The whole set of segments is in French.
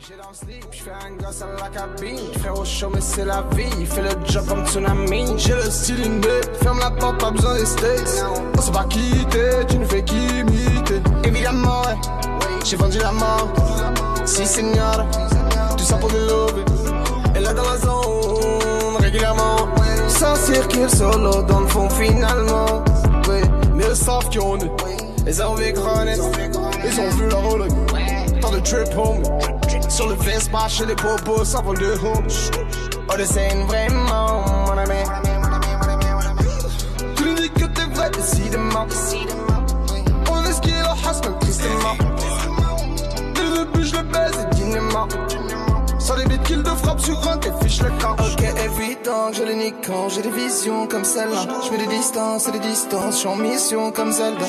J'ai dans le slip, j'fais un gosse à la cabine. Au chaud, mais c'est la vie. Il fait le job comme tsunami. J'ai le style inné. Ferme la porte, pas besoin des states. On s'est pas quitté, tu ne fais qu'imiter. Évidemment. J'ai vendu la mort. Si, seigneur. Tout ça pour de love. Et là dans la zone, régulièrement. Sans circuit solo, dans le fond, finalement. Ouais. Mais le savent qui on est. Les envies chroniques. Ils ont vu la rôle. Tant de trip home. Sur le Vespa, chez les bobos, ça vend de home. Oh, de scène vraiment, mon ami. Tu nous dis que t'es vrai, décidément. On est ce qui est le husband, tristement. Dès le début, je le baise, dinement. Sans des kills de frappe sur un, tes fiches le camp. Ok, évident que je les nique quand j'ai des visions comme celle-là. Je mets des distances et des distances, je suis en mission comme Zelda.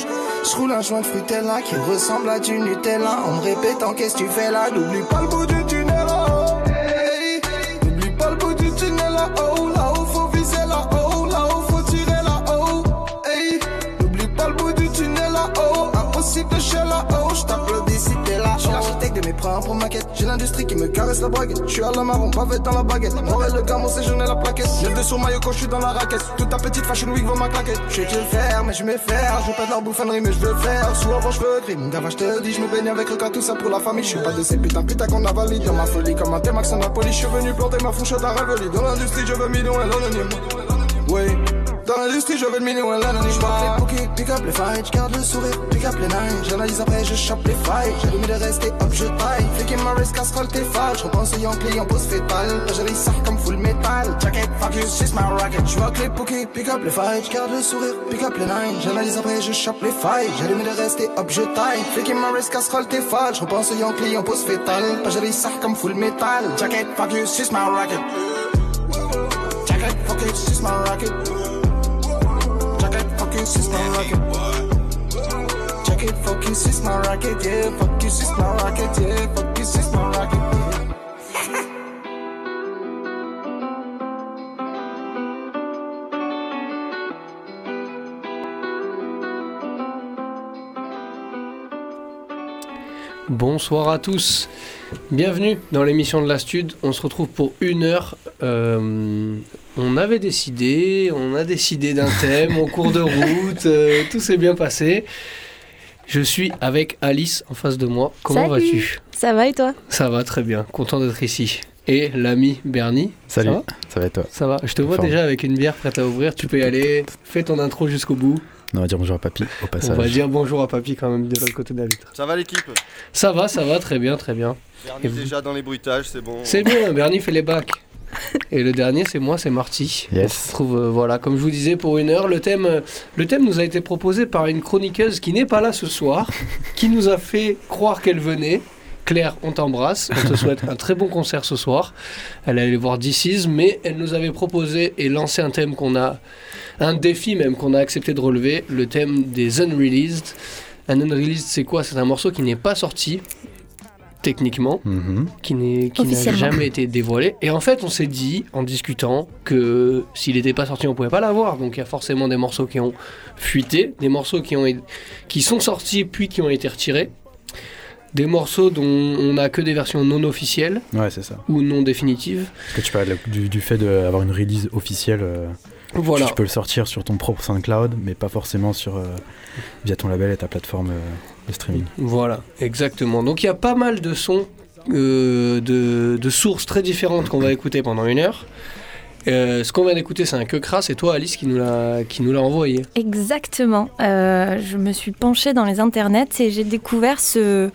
Je roule un joint de Frutella qui ressemble à du Nutella. En me répétant qu'est-ce que tu fais là, n'oublie pas le bout du tunnel là-haut. Hey, N'oublie pas le bout du tunnel là-haut. De mes propres maquettes. J'ai l'industrie qui me caresse la baguette. Je suis à la marron, pavé dans la baguette. Morel le gamin, c'est jeune la plaquette. Lève de sur maillot quand je suis dans la raquette. Toute ta petite fashion week va ma claquette. Je sais qu'il le faire, mais je faire. Je veux pas de leur bouffonnerie, mais je veux faire. Sous avant, je veux crime. D'avant, je te dis, je me baigne avec le cas, tout ça pour la famille. Je suis pas de ces putains, putain qu'on a validé. Dans ma folie, comme un T-Max en Napoli. Je suis venu planter ma fourchette à Reveli. Dans l'industrie, je veux millions et l'anonyme. Oui. Dans l'industrie, je veux le million et l'anonyme. Je les bouquets, pick up les fights, j'garde le sourire, pick up les nines. J'analyse après, je chope les fights. J'ai mis de rester up, je taille. Flic ma wrist, casserole, t'es. Je repense aux Yankee en pose fétale. J'ai ça comme full metal. Jacket, fuck you, c'est ma rocket. Je vois que les bouquets, pick up les fights, j'garde le sourire, pick up les nines. J'analyse après, je chope les fights. J'ai mis de rester up, je taille. Flic ma wrist, casserole, t'es. Je repense aux Yankee en pose fétale. J'ai ça comme full metal. Jacket, fuck you, c'est ma rocket. Jacket, fuck you, c'est ma rocket. Bonsoir à tous, bienvenue dans l'émission de la Stud. On se retrouve pour une heure. Euh, on avait décidé, on a décidé d'un thème en cours de route, euh, tout s'est bien passé. Je suis avec Alice en face de moi. Comment vas-tu? Ça va et toi? Ça va très bien, content d'être ici. Et l'ami Bernie. Salut, Ça va, ça va et toi? Ça va. Je te vois Forme. déjà avec une bière prête à ouvrir. Tu peux y aller. Fais ton intro jusqu'au bout. On va dire bonjour à Papy au passage. On va dire bonjour à Papy quand même de l'autre côté de la vitre. Ça va l'équipe? Ça va, ça va, très bien, très bien. Bernie déjà dans les bruitages, c'est bon. C'est bien, Bernie fait les bacs. Et le dernier, c'est moi, c'est Marty. Yes. On se retrouve, euh, voilà, comme je vous disais, pour une heure. Le thème, euh, le thème nous a été proposé par une chroniqueuse qui n'est pas là ce soir, qui nous a fait croire qu'elle venait. Claire, on t'embrasse. On te souhaite un très bon concert ce soir. Elle allait voir DC's, mais elle nous avait proposé et lancé un thème qu'on a, un défi même qu'on a accepté de relever, le thème des unreleased. Un unreleased, c'est quoi? C'est un morceau qui n'est pas sorti, techniquement, Mhm. qui n'est qui n'a jamais été dévoilé. Et en fait, on s'est dit en discutant que s'il n'était pas sorti, on pouvait pas l'avoir. Donc il y a forcément des morceaux qui ont fuité, des morceaux qui ont qui sont sortis puis qui ont été retirés, des morceaux dont on n'a que des versions non officielles Ouais, c'est ça. ou non définitives. Parce que tu parles du, du fait d'avoir une release officielle. euh, Voilà. Tu peux le sortir sur ton propre SoundCloud, mais pas forcément sur, euh, via ton label et ta plateforme euh, de streaming. Voilà, exactement. Donc il y a pas mal de sons, euh, de, de sources très différentes qu'on va écouter pendant une heure. Euh, ce qu'on vient d'écouter, c'est un que crasse, et toi, Alice, qui nous l'a qui nous l'a envoyé. Exactement. Euh, je me suis penchée dans les internets et j'ai découvert ce,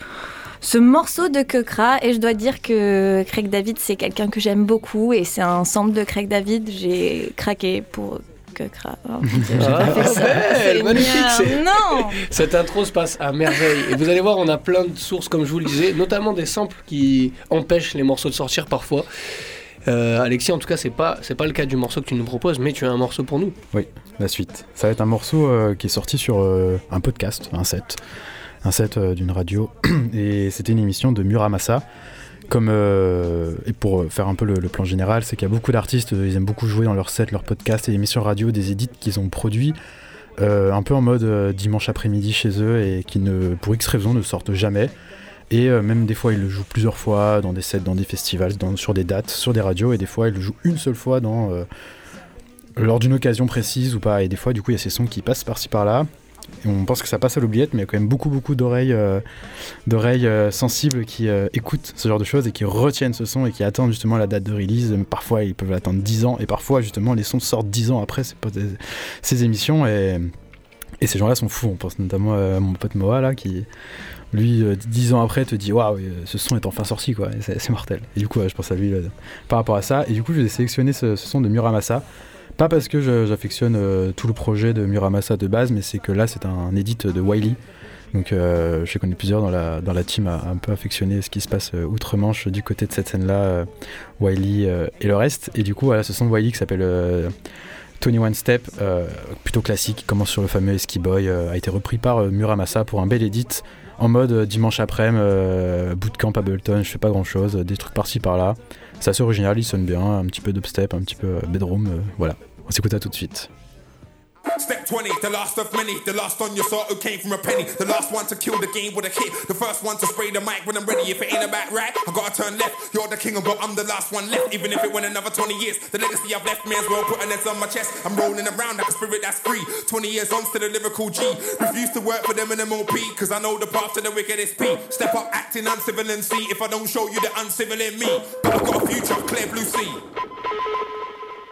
ce morceau de Kekra. Et je dois dire que Craig David, c'est quelqu'un que j'aime beaucoup. Et c'est un sample de Craig David. J'ai craqué pour Kekra. Oh, ça. belle, C'est magnifique, Non Cette intro se passe à merveille. Et vous allez voir, on a plein de sources, comme je vous le disais, notamment des samples qui empêchent les morceaux de sortir parfois. Euh, Alexis, en tout cas, c'est pas c'est pas le cas du morceau que tu nous proposes, mais tu as un morceau pour nous. La suite. Ça va être un morceau euh, qui est sorti sur euh, un podcast, un set. Un set euh, d'une radio. Et c'était une émission de Muramasa. Comme, euh, et pour faire un peu le, plan général, c'est qu'il y a beaucoup d'artistes, euh, ils aiment beaucoup jouer dans leur set, leurs podcasts et émissions radio, des édits qu'ils ont produits euh, un peu en mode euh, dimanche après-midi chez eux et qui ne, pour X raisons ne sortent jamais. Et euh, même des fois, il le joue plusieurs fois dans des sets, dans des festivals, sur des dates, sur des radios. Et des fois, il le joue une seule fois euh, lors d'une occasion précise ou pas. Et des fois, du coup, il y a ces sons qui passent par-ci par-là. On pense que ça passe à l'oubliette, mais il y a quand même beaucoup, beaucoup d'oreilles, euh, euh, sensibles qui euh, écoutent ce genre de choses et qui retiennent ce son et qui attendent justement la date de release. Parfois, ils peuvent attendre 10 ans et parfois, justement, les sons sortent 10 ans après ces, émissions. Et, ces gens-là sont fous. On pense notamment à mon pote Moa, qui, lui, 10 ans après, te dit Waouh, ce son est enfin sorti, quoi. C'est mortel. Et du coup, je pense à lui par rapport à ça. Et du coup, j'ai sélectionné ce, ce son de Muramasa. Pas parce que j'affectionne euh, tout le projet de Muramasa de base, mais c'est que là c'est un édit de Wiley. Donc euh, je connais plusieurs dans la, dans la team à, un peu affectionner ce qui se passe euh, outre-Manche du côté de cette scène-là, Wiley et le reste. Et du coup, voilà, ce son de Wiley qui s'appelle Tony One Step, plutôt classique, qui commence sur le fameux Ski Boy, a été repris par Muramasa pour un bel edit en mode dimanche après-midi, bootcamp Ableton, je fais pas grand-chose, des trucs par-ci par-là. C'est assez original, il sonne bien, un petit peu d'upstep, un petit peu bedroom, voilà. On s'écoute à tout de suite. Step 20, the last of many. The last on your sort who came from a penny. The last one to kill the game with a hit. The first one to spray the mic when I'm ready. If it ain't about right, I gotta turn left. You're the king of but I'm the last one left. Even if it went another 20 years, the legacy I've left may as well put an on my chest. I'm rolling around like a spirit that's free. 20 years on, still a lyrical G. Refuse to work for them in MOP, cause I know the path to the wickedest P. Step up acting uncivil and see if I don't show you the uncivil in me. But I've got a future, clear blue sea.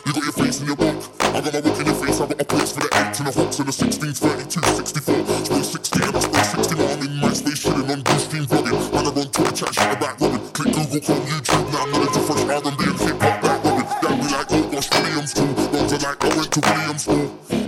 You got your face in your book. I got my book in your face. I got a place for the 8 and the hawks and the 16, 32, 64. Spray 16 and I 60 more. I'm in my space chilling on blue stream vlogging. Man, I run Twitter chat shit about Robin. Click Google, Chrome, YouTube. Now I'm knowledge of fresh R&B and hip hop back Robin. That be like, oh gosh, Williams school. Rounds are like, I went to Williams school.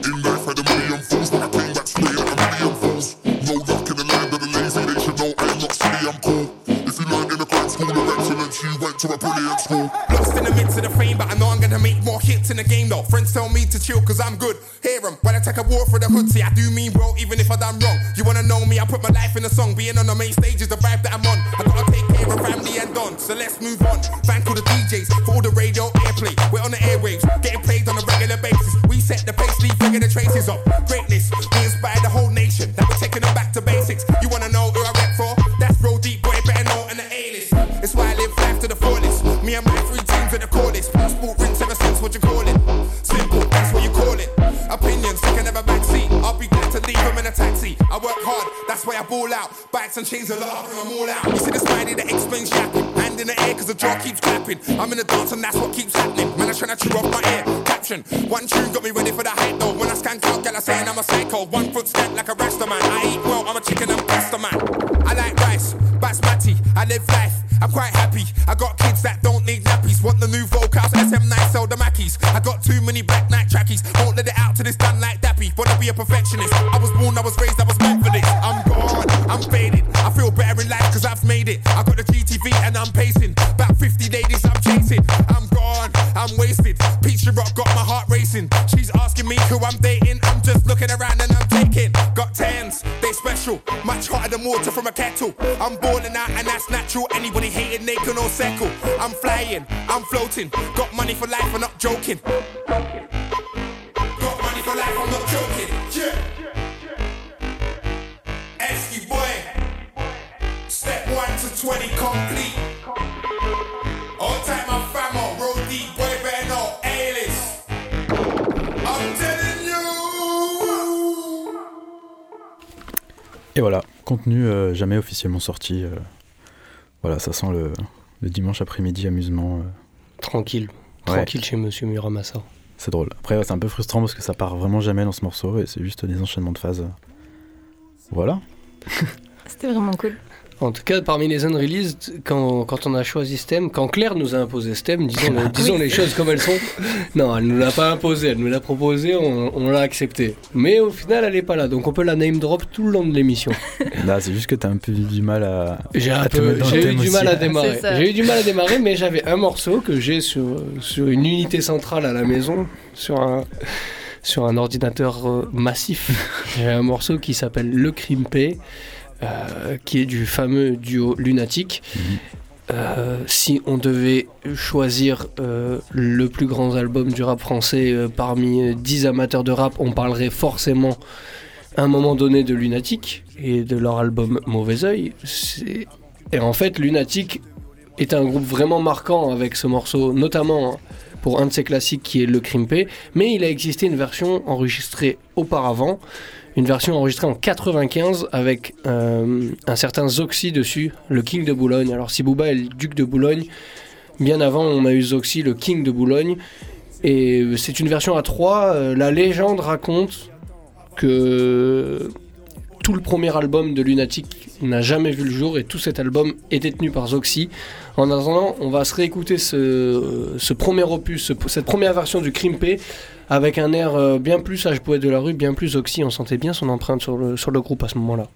You went to a brilliant school. Lost in the midst of the fame, but I know I'm gonna make more hits in the game though. Friends tell me to chill cause I'm good. Hear them when I take a war for the hood. See, I do mean well, even if I done wrong. You wanna know me? I put my life in a song. Being on the main stage is the vibe that I'm on. I gotta take care of family and done. So let's move on. Thank all the DJs for all the radio airplay. We're on the airwaves, getting played on a regular basis. We set the pace, leave the traces of greatness. We inspire the whole nation. Now we're taking them back to basics. And chains a lot, bring them all out. You see the settle. I'm flying, I'm floating. Got money for life, I'm not joking. Got money for life, I'm not joking. Yeah. Esky boy. Step 1 to 20 complete. All time my famo, road boy, better know. I'm telling you. Et voilà, contenu euh, jamais officiellement sorti. euh, voilà, ça sent le, le dimanche après-midi amusement. euh, Tranquille. Ouais. Tranquille chez Monsieur Muramasa. c'est drôle. Après, ouais, c'est un peu frustrant parce que ça part vraiment jamais dans ce morceau et c'est juste des enchaînements de phases. Voilà. C'était vraiment cool. En tout cas, parmi les unreleased, quand, quand on a choisi ce thème, quand Claire nous a imposé ce thème, disons, Ah, disons oui. les choses comme elles sont. Non, elle nous l'a pas imposé, elle nous l'a proposé, on, on l'a accepté. Mais au final, elle est pas là, donc on peut la name drop tout le long de l'émission. Là, c'est juste que t'as un peu du mal à. J'ai eu du mal à démarrer. J'ai eu du mal à démarrer, mais j'avais un morceau que j'ai sur, sur une unité centrale à la maison, sur un, sur un ordinateur euh, massif. J'ai un morceau qui s'appelle Le Crimpé, euh, qui est du fameux duo Lunatic. Mhm. Euh, si on devait choisir euh, le plus grand album du rap français euh, parmi euh, 10 amateurs de rap, on parlerait forcément à un moment donné de Lunatic et de leur album Mauvais Oeil. Et en fait, Lunatic est un groupe vraiment marquant avec ce morceau, notamment pour un de ses classiques qui est Le Crimpé, mais il a existé une version enregistrée auparavant, une version enregistrée en 95 avec euh, un certain Zoxy dessus, le King de Boulogne. Alors si Booba est le duc de Boulogne, bien avant on a eu Zoxy, le King de Boulogne, et c'est une version à 3. Euh, la légende raconte que tout le premier album de Lunatic n'a jamais vu le jour et tout cet album est détenu par Zoxy. En attendant, on va se réécouter ce, premier opus, cette première version du Crimpé avec un air euh, bien plus sage poète de la rue, bien plus Zoxy. On sentait bien son empreinte sur le groupe à ce moment-là.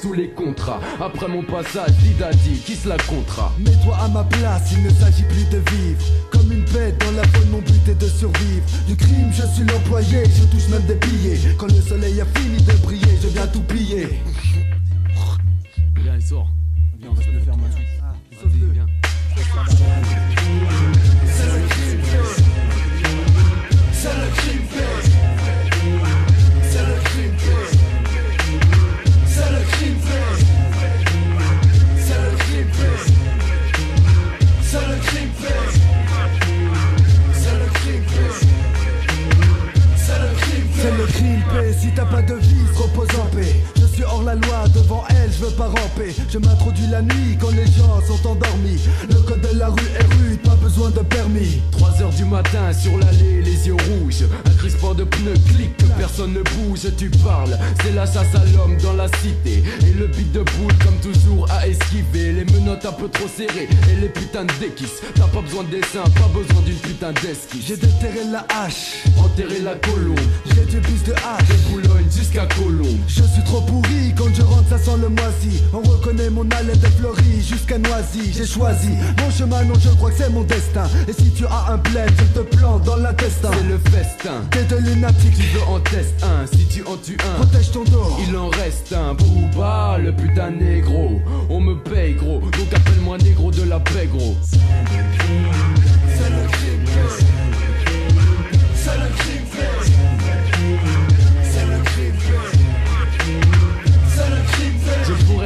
Tous les contrats. Après mon passage, dit qui se la comptera? Mets-toi à ma place, il ne s'agit plus de vivre. Comme une bête dans la folle, mon but est de survivre. Du crime, je suis l'employé, je touche même des billets. Quand le soleil a fini de briller, je viens tout piller. T'as pas de vie, repose en paix. Hors la loi, devant elle, je veux pas ramper. Je m'introduis la nuit quand les gens sont endormis. Le code de la rue est rude, pas besoin de permis. 3 heures du matin sur l'allée, les yeux rouges. Un crispant de pneus clique, que personne ne bouge. Tu parles, c'est la chasse à l'homme dans la cité. Et le beat de boule, comme toujours, à esquiver. Les menottes un peu trop serrées et les putains de déquisses. T'as pas besoin de dessin, pas besoin d'une putain d'esquisse. J'ai déterré la hache, enterré la colombe. J'ai du bus de hache, de Boulogne jusqu'à Colombe. Je suis trop pourri, quand je rentre, ça sent le moisi. On reconnaît mon haleine de fleurie jusqu'à Noisy. J'ai choisi mon chemin, non, je crois que c'est mon destin. Et si tu as un bled, je te plante dans l'intestin. C'est le festin. T'es de lunatique, tu veux en tester un. Si tu en tues un, protège ton dos. Il en reste un. Booba, le putain négro. On me paye gros, donc appelle-moi négro de la paix gros.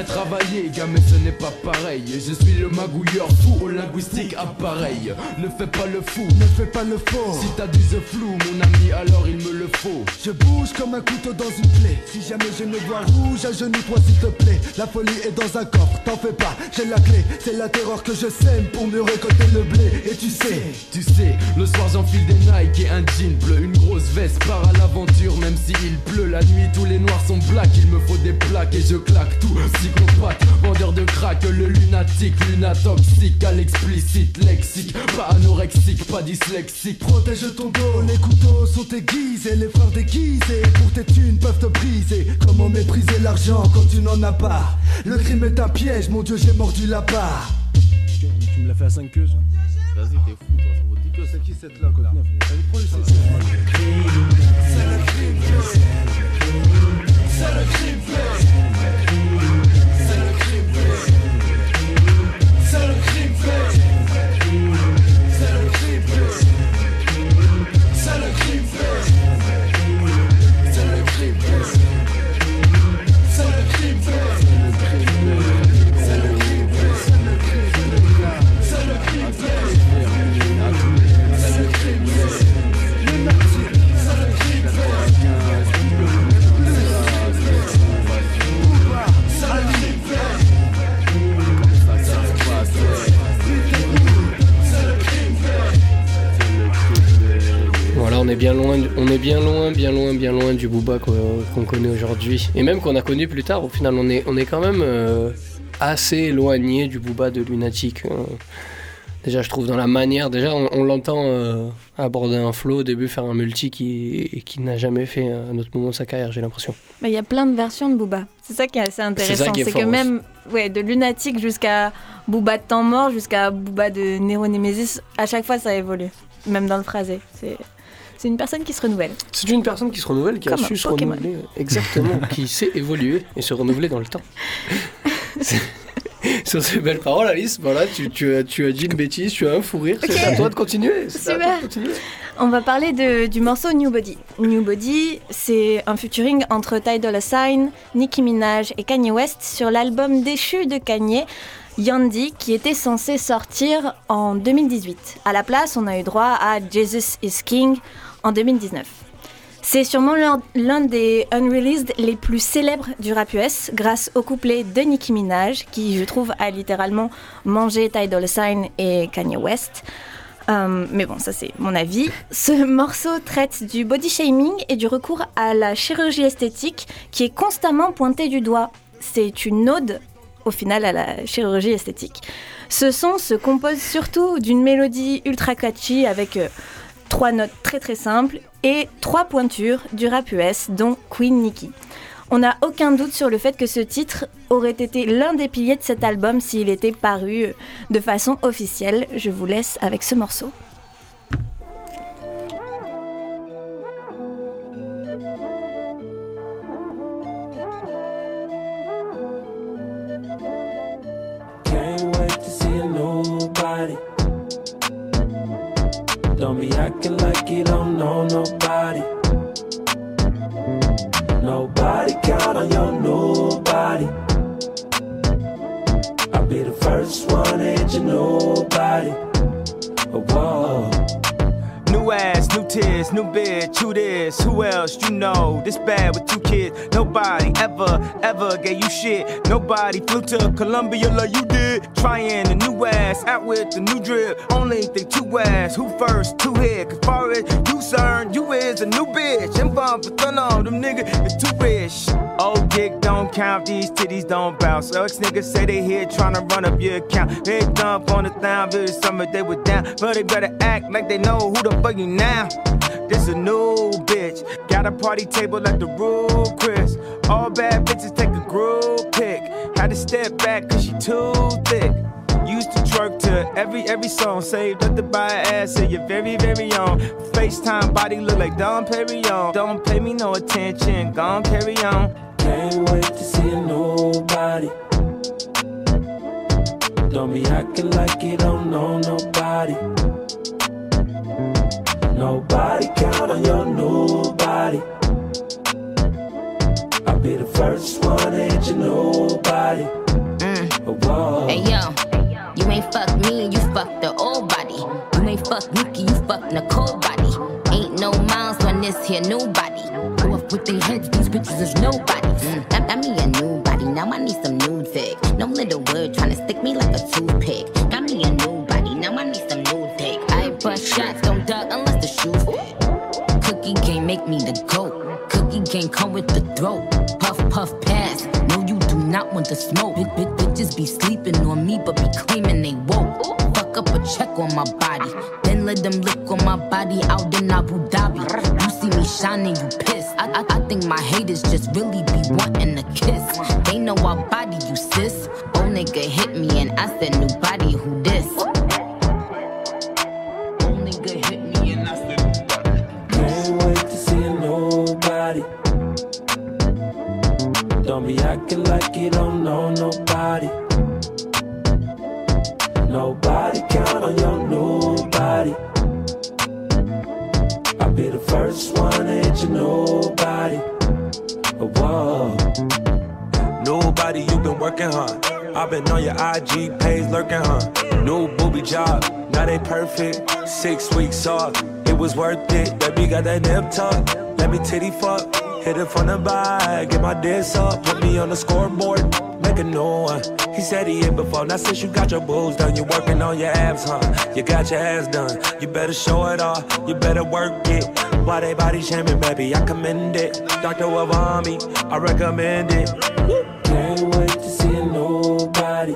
Travailler, gars, mais ce n'est pas pareil. Je suis le magouilleur fou au linguistique appareil. Ne fais pas le fou, ne fais pas le faux. Si t'as du the flou, mon ami, alors il me le faut. Je bouge comme un couteau dans une plaie. Si jamais je me vois rouge, à genoux, toi s'il te plaît. La folie est dans un coffre, t'en fais pas, j'ai la clé. C'est la terreur que je sème pour mieux récolter le blé. Et tu sais, tu sais, le soir j'enfile des Nike et un jean bleu. Une grosse veste part à l'aventure, même s'il pleut. La nuit, tous les noirs sont black. Il me faut des plaques et je claque tout psychopathe, vendeur de crack, le lunatique, lunatoxique, à l'explicite, lexique, pas anorexique, pas dyslexique. Protège ton dos, les couteaux sont aiguisés, les frères déguisés, pour tes thunes peuvent te briser. Comment mépriser l'argent quand tu n'en as pas? Le crime est un piège, mon dieu, j'ai mordu la part. Tu me l'as fait à 5 queues, Vas-y, t'es fou, toi, ça vaut C'est qui cette là quoi Elle prend le C'est le crime C'est le crime C'est le crime bien loin, du- on est bien loin, bien loin, bien loin du Booba qu'on connaît aujourd'hui. Et même qu'on a connu plus tard, au final, on est, on est quand même euh, assez éloigné du Booba de Lunatic. hein. Déjà, je trouve dans la manière, déjà, on, on l'entend euh, aborder un flow au début, faire un multi qui, qui n'a jamais fait à un autre moment de sa carrière, j'ai l'impression. Mais il y a plein de versions de Booba. C'est ça qui est assez intéressant. C'est que même ouais, de Lunatic jusqu'à Booba de temps mort, jusqu'à Booba de Nero Nemesis, à chaque fois ça évolue. Même dans le phrasé. C'est c'est une personne qui se renouvelle. C'est une personne qui se renouvelle, qui a Comme su se Pokémon. renouveler. Exactement, qui sait évoluer et se renouveler dans le temps. C'est- Sur ces belles paroles, Alice, voilà, tu, tu as, tu as dit une bêtise, tu as un fou rire, c'est à toi de continuer. c'est à toi Super. de continuer. On va parler de- du morceau New Body. New Body, c'est un featuring entre Ty Dolla Sign, Nicki Minaj et Kanye West sur l'album déchu de Kanye, Yandy, qui était censé sortir en 2018. À la place, on a eu droit à Jesus is King en 2019. C'est sûrement l'un- des unreleased les plus célèbres du rap US grâce au couplet de Nicki Minaj qui je trouve a littéralement mangé Ty Dolla Sign et Kanye West. Euh, mais bon, ça c'est mon avis. Ce morceau traite du body shaming et du recours à la chirurgie esthétique qui est constamment pointé du doigt. C'est une ode au final à la chirurgie esthétique. Ce son se compose surtout d'une mélodie ultra catchy avec euh, trois notes très très simples et trois pointures du rap US dont Queen Nicki. On n'a aucun doute sur le fait que ce titre aurait été l'un des piliers de cet album s'il était paru de façon officielle. Je vous laisse avec ce morceau. Don't be acting like you don't know nobody. Nobody count on your nobody. I'll be the first one to hit you nobody. Oh, whoa. New ass, new tears, new bitch, who this? Who else you know? This bad with two kids. Nobody ever, ever gave you shit. Nobody flew to Columbia like you did. Trying the new ass, out with the new drip. Only think two ass, who first, two hit. Cause far as you concerned, you is a new bitch. Bump for on them niggas is too rich. Old dick don't count, these titties don't bounce. Ex niggas say they here tryna run up your account. They dump on the town, this summer they were down. But they better act like they know who the fuck you now. This a new bitch. Got a party table at the Rue Chris. All bad bitches take a group pic. Had to step back cause she too thick. Used to twerk to every every song. Saved up to buy ass to your very very own. FaceTime body look like Don Perignon. Don't pay me no attention. Gon' carry on. Can't wait to see a nobody. Don't be acting like you don't know nobody. Nobody count on your nobody. I'll be the first one hit you nobody. Mm. Oh, whoa. Hey yo, you ain't fuck me, you fuck the old body. You ain't fuck Nikki, you fuck Nicole body. Ain't no miles on this here new body. With their heads, these bitches is nobody. Mm, that, that me a new body, now I need some nude pic. No little word tryna stick me like a toothpick. Got me a new body, now I need some nude pic. I bust shots, don't duck unless the shoe fit. Cookie game make me the goat. Cookie game come with the throat. Puff puff pass. No, you do not want the smoke. Big big bitches be sleeping on me, but be claiming they woke. Fuck up a check on my body, then let them lick on my body out in Abu Dhabi. You me shining, you pissed. I, I, I think my haters just really be wanting a kiss. They know I body you, sis. Old nigga hit me and I said, new body, who this? Don't be acting like you don't know nobody. Nobody count on your nobody. First one ain't you nobody. Oh, whoa. Nobody, you been working, huh? i been on your IG page lurking, huh? New booby job, now they perfect. Six weeks off, it was worth it. Baby got that nip tuck, let me titty fuck. Hit it from the back, get my diss up, put me on the scoreboard, make a new one. He said he hit before, now since you got your boobs done, you working on your abs, huh? You got your ass done, you better show it off, you better work it. Why they body shaming, baby? I commend it. Dr. Wavami, I recommend it. Can't wait to see nobody.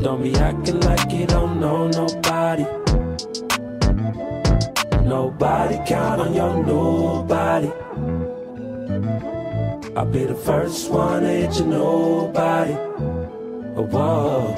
Don't be acting like you don't know nobody. Nobody count on your nobody. I'll be the first one to hit your nobody. Oh, whoa.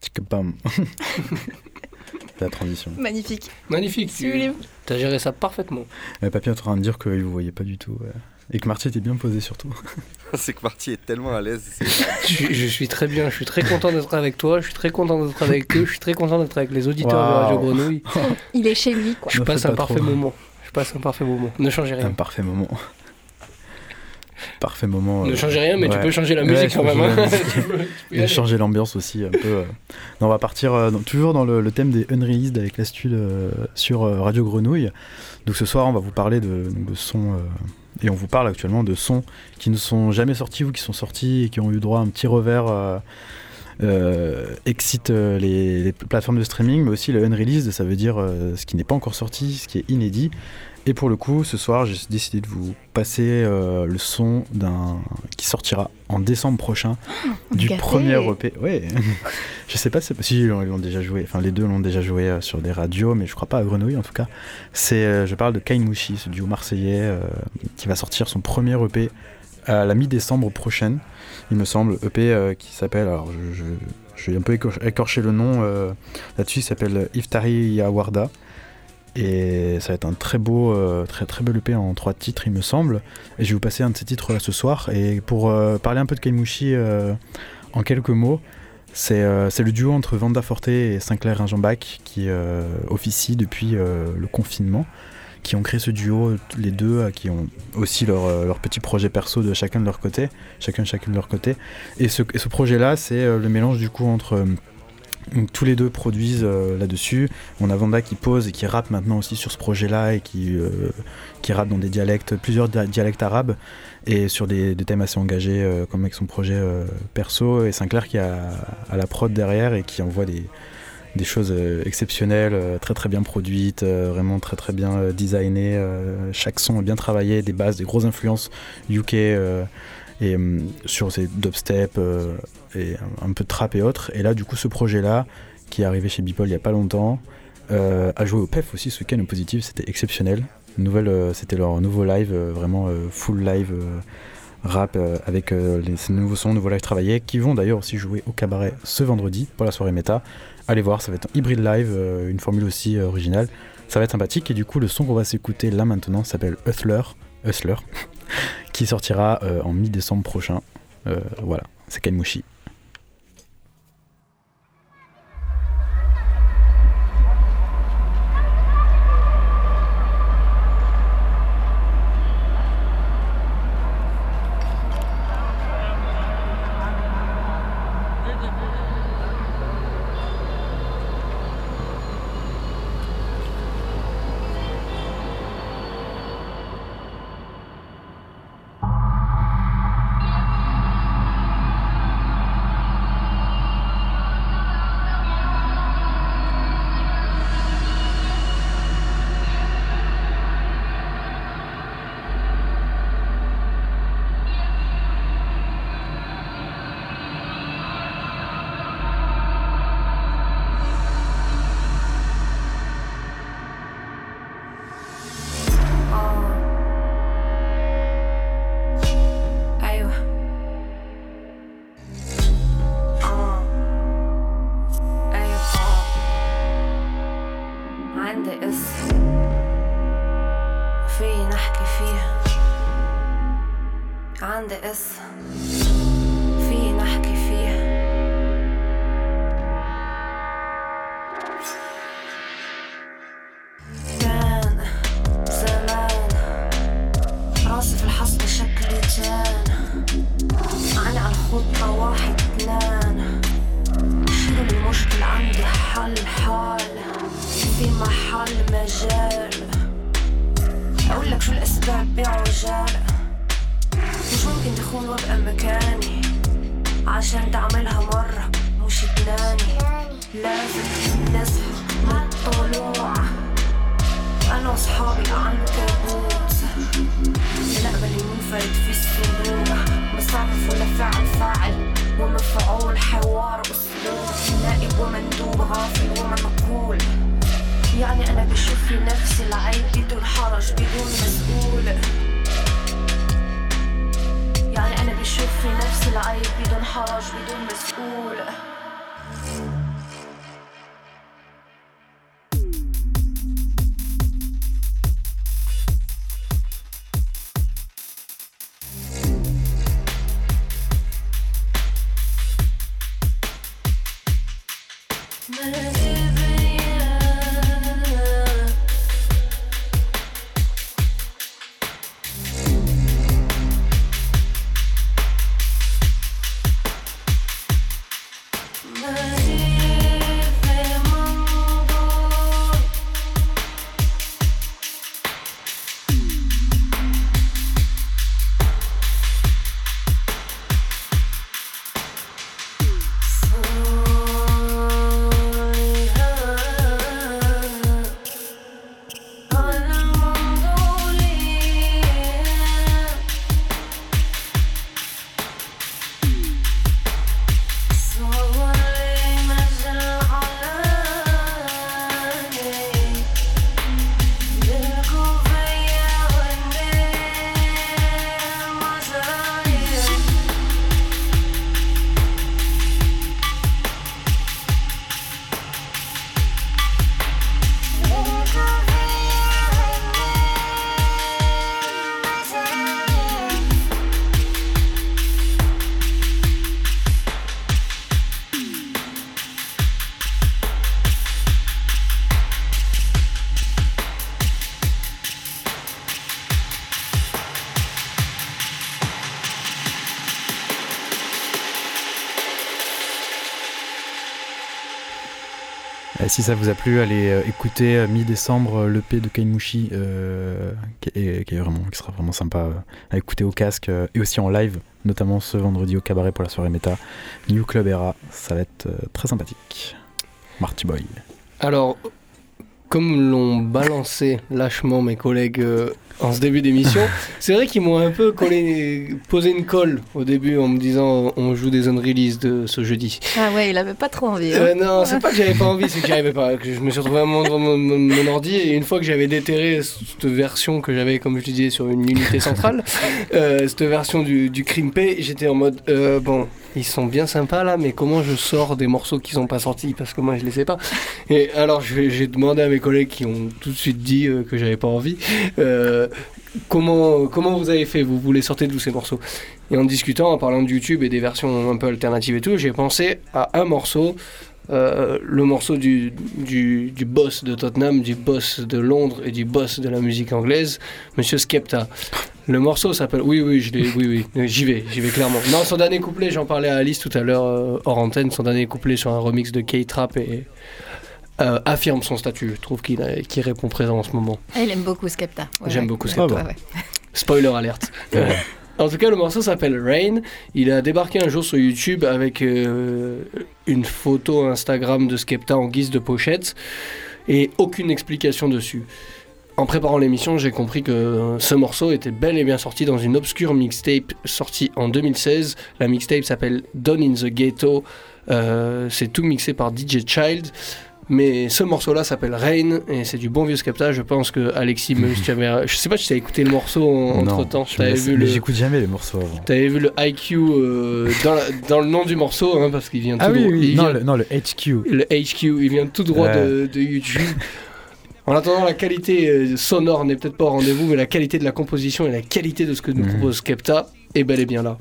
Tchic, bam. La transition. Magnifique. Magnifique. Tu as géré ça parfaitement. Euh, Papy est en train de dire qu'il vous voyait pas du tout. euh, Et que Marty était bien posé surtout. C'est que Marty est tellement à l'aise. je, suis- je suis très bien. Je suis très content d'être avec toi. Je suis très content d'être avec eux. Je suis très content d'être avec les auditeurs de. Radio Grenouille. Il est chez lui, quoi. Je Ne passe un pas parfait trop. moment. Je passe un parfait moment. Ne changez Un rien. parfait moment. Parfait moment. Ne euh, changez rien, mais tu ouais. peux changer la Ouais, musique je quand même. hein. Et changer l'ambiance aussi un peu. euh. Non, on va partir euh, dans- toujours dans le, le thème des unreleased avec la euh, sur euh, Radio Grenouille. Donc ce soir, on va vous parler de, de sons. Et on vous parle actuellement de sons qui ne sont jamais sortis ou qui sont sortis et qui ont eu droit à un petit revers. Euh, euh, excite euh, les, les plateformes de streaming, mais aussi le unreleased, ça veut dire euh, ce qui n'est pas encore sorti, ce qui est inédit. Et pour le coup, ce soir, j'ai décidé de vous passer euh, le son d'un qui sortira en décembre prochain du Gâté. premier EP. Ouais, je sais pas si ils l'ont déjà joué. Enfin, les deux l'ont déjà joué euh, sur des radios, mais je crois pas à Grenouille en tout cas. C'est, euh, je parle de Kainmouchi, ce duo marseillais qui va sortir son premier EP à la mi-décembre prochaine, il me semble. EP qui s'appelle, alors je, je, je vais un peu écor- écorcher le nom là-dessus, il s'appelle Iftari Yawarda. Et ça va être un très beau, euh, très très bel EP en trois titres, il me semble. Et je vais vous passer un de ces titres là ce soir. Et pour euh, parler un peu de Kaimushi euh, en quelques mots, c'est euh, c'est le duo entre Vanda Forte et Sinclair Ringenbach qui officie depuis le confinement, qui ont créé ce duo, les deux, qui ont aussi leur, leur petit projet perso de chacun de leur côté, chacun de leur côté. Et ce, et ce projet-là, c'est le mélange du coup entre tous les deux produisent euh, là-dessus. On a Vanda qui pose et qui rappe maintenant aussi sur ce projet-là et qui, euh, qui rappe dans des dialectes, plusieurs dia- dialectes arabes et sur des, thèmes assez engagés euh, comme avec son projet euh, perso. Et Sinclair qui a la prod derrière et qui envoie des, choses exceptionnelles, très très bien produites, vraiment très très bien designées. chaque son est bien travaillé, des bases, des grosses influences UK. et hum, sur ces dubstep et un, peu de trap et autres. Et là, du coup, ce projet-là, qui est arrivé chez Beeple il y a pas longtemps, euh, a joué au PEF aussi ce week-end au positif, c'était exceptionnel. Euh, c'était leur nouveau live, euh, vraiment full live rap avec les, ces nouveaux sons, nouveaux live travaillés, qui vont d'ailleurs aussi jouer au cabaret ce vendredi pour la soirée méta. Allez voir, ça va être un hybride live, une formule aussi originale. Ça va être sympathique et du coup, le son qu'on va s'écouter là maintenant s'appelle Hustler, Hustler qui sortira en mi-décembre prochain. Voilà, c'est Kanmushi. the حرج بدون مسؤول Si ça vous a plu, allez euh, écouter euh, mi-décembre euh, l'EP de Kaimushi, qui, est, qui vraiment, qui sera vraiment sympa à écouter au casque et aussi en live, notamment ce vendredi au cabaret pour la soirée méta. New Club Era, ça va être très sympathique. Marty Boy. Alors, comme l'ont balancé lâchement mes collègues euh, en ce début d'émission, c'est vrai qu'ils m'ont un peu collé, posé une colle au début en me disant on joue des unrelease de ce jeudi. Ah ouais, il avait pas trop envie. hein. Euh, non, c'est pas que j'avais pas envie, c'est que j'arrivais pas. Que je me suis retrouvé à mon, mon, mon- mon ordi et une fois que j'avais déterré cette version que j'avais, comme je disais, sur une unité centrale, euh, cette version du, du Crimpé, j'étais en mode euh, bon, ils sont bien sympas là, mais comment je sors des morceaux qui sont pas sortis? Parce que moi je les sais pas. Et alors j'ai demandé à mes collègues qui ont tout de suite dit euh, que j'avais pas envie. euh, Comment, comment vous avez fait? Vous les sortez d'où ces morceaux? Et en discutant, en parlant de YouTube et des versions un peu alternatives et tout, j'ai pensé à un morceau euh, le morceau du, du, du boss de Tottenham, du boss de Londres et du boss de la musique anglaise, Monsieur Skepta. Le morceau s'appelle. Oui, oui, je oui, oui, euh, j'y vais, j'y vais clairement. Non, son dernier couplet, j'en parlais à Alice tout à l'heure euh, hors antenne, son dernier couplet sur un remix de K-Trap et euh, affirme son statut. Je trouve qu'il qu'il répond présent en ce moment. Ah, il aime beaucoup Skepta. Ouais, J'aime ouais. beaucoup Skepta. ouais. Spoiler alerte. En tout cas, le morceau s'appelle Rain. Il a débarqué un jour sur YouTube avec euh, une photo Instagram de Skepta en guise de pochette et aucune explication dessus. En préparant l'émission, j'ai compris que ce morceau était bel et bien sorti dans une obscure mixtape sortie en 2016. La mixtape s'appelle Down in the Ghetto. Euh, c'est tout mixé par DJ Child. Mais ce morceau-là s'appelle Rain et c'est du bon vieux Skepta. Je pense que Alexis, même si tu avais, je sais pas si tu as écouté le morceau en- Non, entre temps. laisse- vu le, j'écoute jamais les morceaux avant. T'avais vu le IQ euh, dans, la- dans le nom du morceau, hein, parce qu'il vient tout Ah oui, droit. oui, non vient- le, non, le HQ. le HQ, il vient tout droit de, de YouTube. En attendant, la qualité euh, sonore n'est peut-être pas au rendez-vous, mais la qualité de la composition et la qualité de ce que nous propose Skepta est bel et bien là.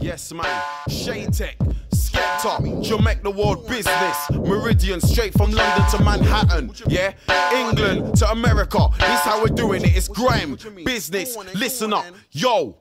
Yes, man. Shane Tech, Skepta, she'll make the world business. Meridian, straight from London to Manhattan. Yeah, England to America. This how we're doing it. It's grime business. Listen up, yo.